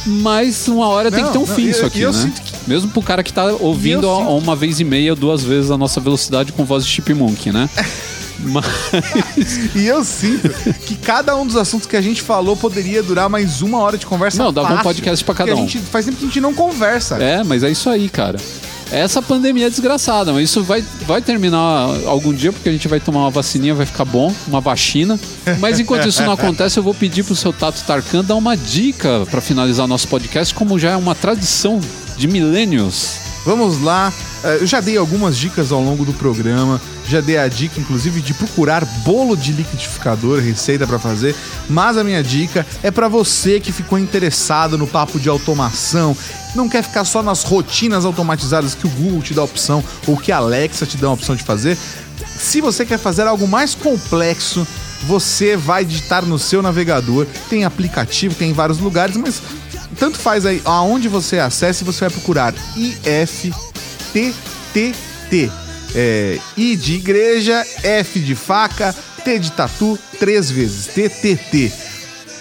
Mas uma hora tem Não, que ter um não, fim e- isso e aqui, eu né? sinto que- Mesmo pro cara que tá ouvindo a- a uma vez e meia, duas vezes a nossa velocidade com voz de chipmunk, né? Mas E eu sinto que cada um dos assuntos que a gente falou poderia durar mais uma hora de conversa. Não, um fácil, podcast pra cada um. A gente, faz tempo que a gente não conversa. é, mas é isso aí, cara. Essa pandemia é desgraçada, mas isso vai, vai terminar algum dia, porque a gente vai tomar uma vacininha, vai ficar bom, uma vacina. Mas enquanto isso não acontece, eu vou pedir pro seu Tato Tarkan dar uma dica pra finalizar nosso podcast, como já é uma tradição de milênios. Vamos lá. Eh, Eu já dei algumas dicas ao longo do programa. Já dei a dica, inclusive, de procurar bolo de liquidificador, receita pra fazer. Mas a minha dica é pra você que ficou interessado no papo de automação. Não quer ficar só nas rotinas automatizadas que o Google te dá a opção ou que a Alexa te dá a opção de fazer. Se você quer fazer algo mais complexo, você vai digitar no seu navegador. Tem aplicativo, tem em vários lugares, mas tanto faz aí aonde você acesse, você vai procurar IFTTT. É, I de igreja, F de faca, T de tatu, três vezes, TTT.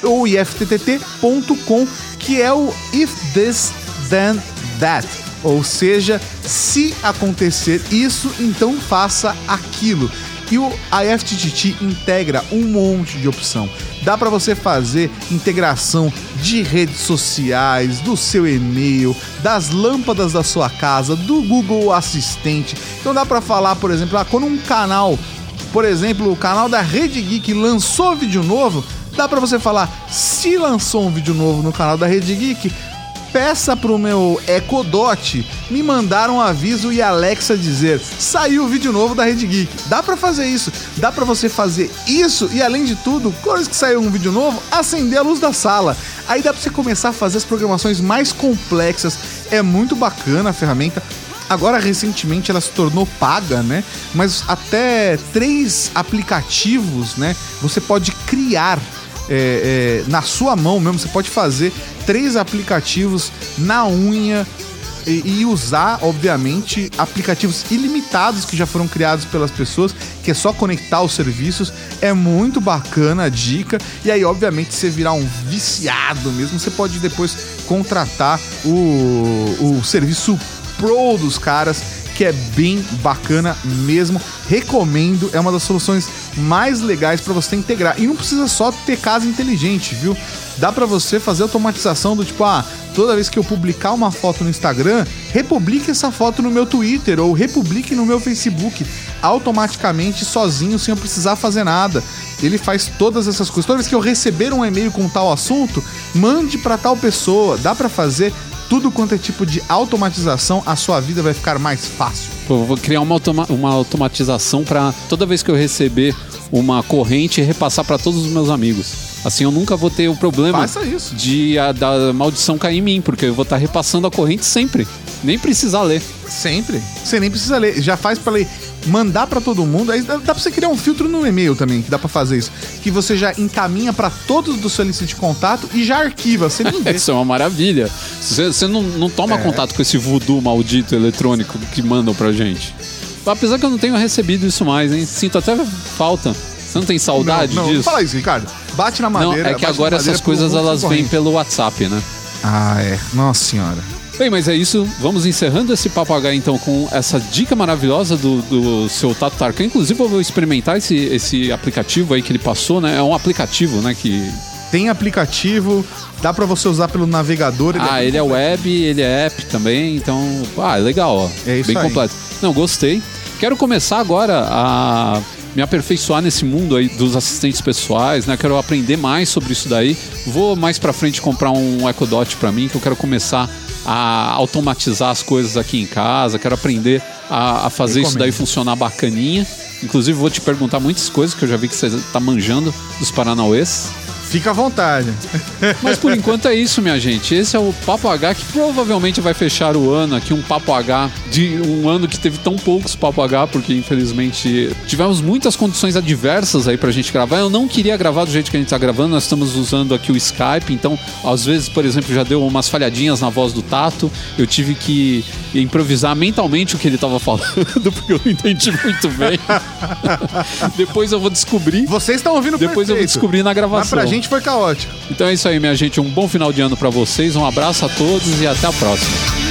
Ou ifttt.com, que é o If This Then That. Ou seja, se acontecer isso, então faça aquilo. E o IFTTT integra um monte de opção. Dá para você fazer integração de redes sociais, do seu e-mail, das lâmpadas da sua casa, do Google Assistente. Então dá para falar, por exemplo, ah, quando um canal, por exemplo, o canal da Rede Geek lançou vídeo novo, dá para você falar, se lançou um vídeo novo no canal da Rede Geek, peça pro meu Echo Dot me mandar um aviso e Alexa dizer: saiu o vídeo novo da Rede Geek. Dá pra fazer isso. Dá pra você fazer isso e além de tudo, quando que saiu um vídeo novo, acender a luz da sala. Aí dá pra você começar a fazer as programações mais complexas. É muito bacana a ferramenta. Agora, recentemente, ela se tornou paga, né? Mas até três aplicativos, né? Você pode criar é, é, na sua mão mesmo. Você pode fazer três aplicativos na unha e, e usar, obviamente, aplicativos ilimitados que já foram criados pelas pessoas, que é só conectar os serviços. É muito bacana a dica. E aí, obviamente, você virar um viciado mesmo, você pode depois contratar o, o serviço Pro dos caras que é bem bacana mesmo. Recomendo, é uma das soluções mais legais para você integrar. E não precisa só ter casa inteligente, viu? Dá para você fazer automatização do tipo, ah, toda vez que eu publicar uma foto no Instagram, republique essa foto no meu Twitter ou republique no meu Facebook automaticamente sozinho sem eu precisar fazer nada. Ele faz todas essas coisas. Toda vez que eu receber um e-mail com tal assunto, mande para tal pessoa. Dá para fazer tudo quanto é tipo de automatização, a sua vida vai ficar mais fácil. Pô, eu vou criar uma, automa uma automatização para toda vez que eu receber uma corrente repassar para todos os meus amigos. Assim eu nunca vou ter o problema de a, da maldição cair em mim, porque eu vou estar tá repassando a corrente sempre. Nem precisar ler. Sempre. Você nem precisa ler. Já faz para ler mandar para todo mundo. Aí dá, dá pra você criar um filtro no e-mail também, que dá para fazer isso. Que você já encaminha para todos do seu lista de contato e já arquiva. Você nem vê. isso é uma maravilha. Você, você não, não toma é. contato com esse voodoo maldito eletrônico que mandam pra gente. Apesar que eu não tenho recebido isso mais, hein? Sinto até falta. Você não tem saudade não, não, disso? Fala isso, Ricardo. Bate na madeira. Não, é que agora essas coisas elas vêm pelo WhatsApp, né? Ah, é. Nossa senhora. Bem, mas é isso. Vamos encerrando esse papagaio então com essa dica maravilhosa do, do seu Tato Tarkan. Inclusive, eu vou experimentar esse, esse aplicativo aí que ele passou, né? É um aplicativo, né? Que tem aplicativo, dá para você usar pelo navegador. Ele ah, é ele é web, ele é app também, então, ah, é legal, ó. É isso Bem aí. completo. Não, gostei. Quero começar agora a me aperfeiçoar nesse mundo aí dos assistentes pessoais, né? Quero aprender mais sobre isso daí. Vou mais para frente comprar um Echo Dot para mim, que eu quero começar a automatizar as coisas aqui em casa, quero aprender a, a fazer isso daí funcionar bacaninha. Inclusive, vou te perguntar muitas coisas que eu já vi que você está manjando dos Paranauês. Fica à vontade. Mas por enquanto é isso, minha gente. Esse é o Papo H que provavelmente vai fechar o ano aqui, um Papo H de um ano que teve tão poucos Papo H, porque infelizmente tivemos muitas condições adversas aí pra gente gravar. Eu não queria gravar do jeito que a gente tá gravando, nós estamos usando aqui o Skype, então às vezes, por exemplo, já deu umas falhadinhas na voz do Tato. Eu tive que improvisar mentalmente o que ele tava falando, porque eu não entendi muito bem. Depois eu vou descobrir. Vocês estão ouvindo Depois perfeito. eu vou descobrir na gravação. Mas pra gente foi caótico. Então é isso aí, minha gente. Um bom final de ano para vocês. Um abraço a todos e até a próxima.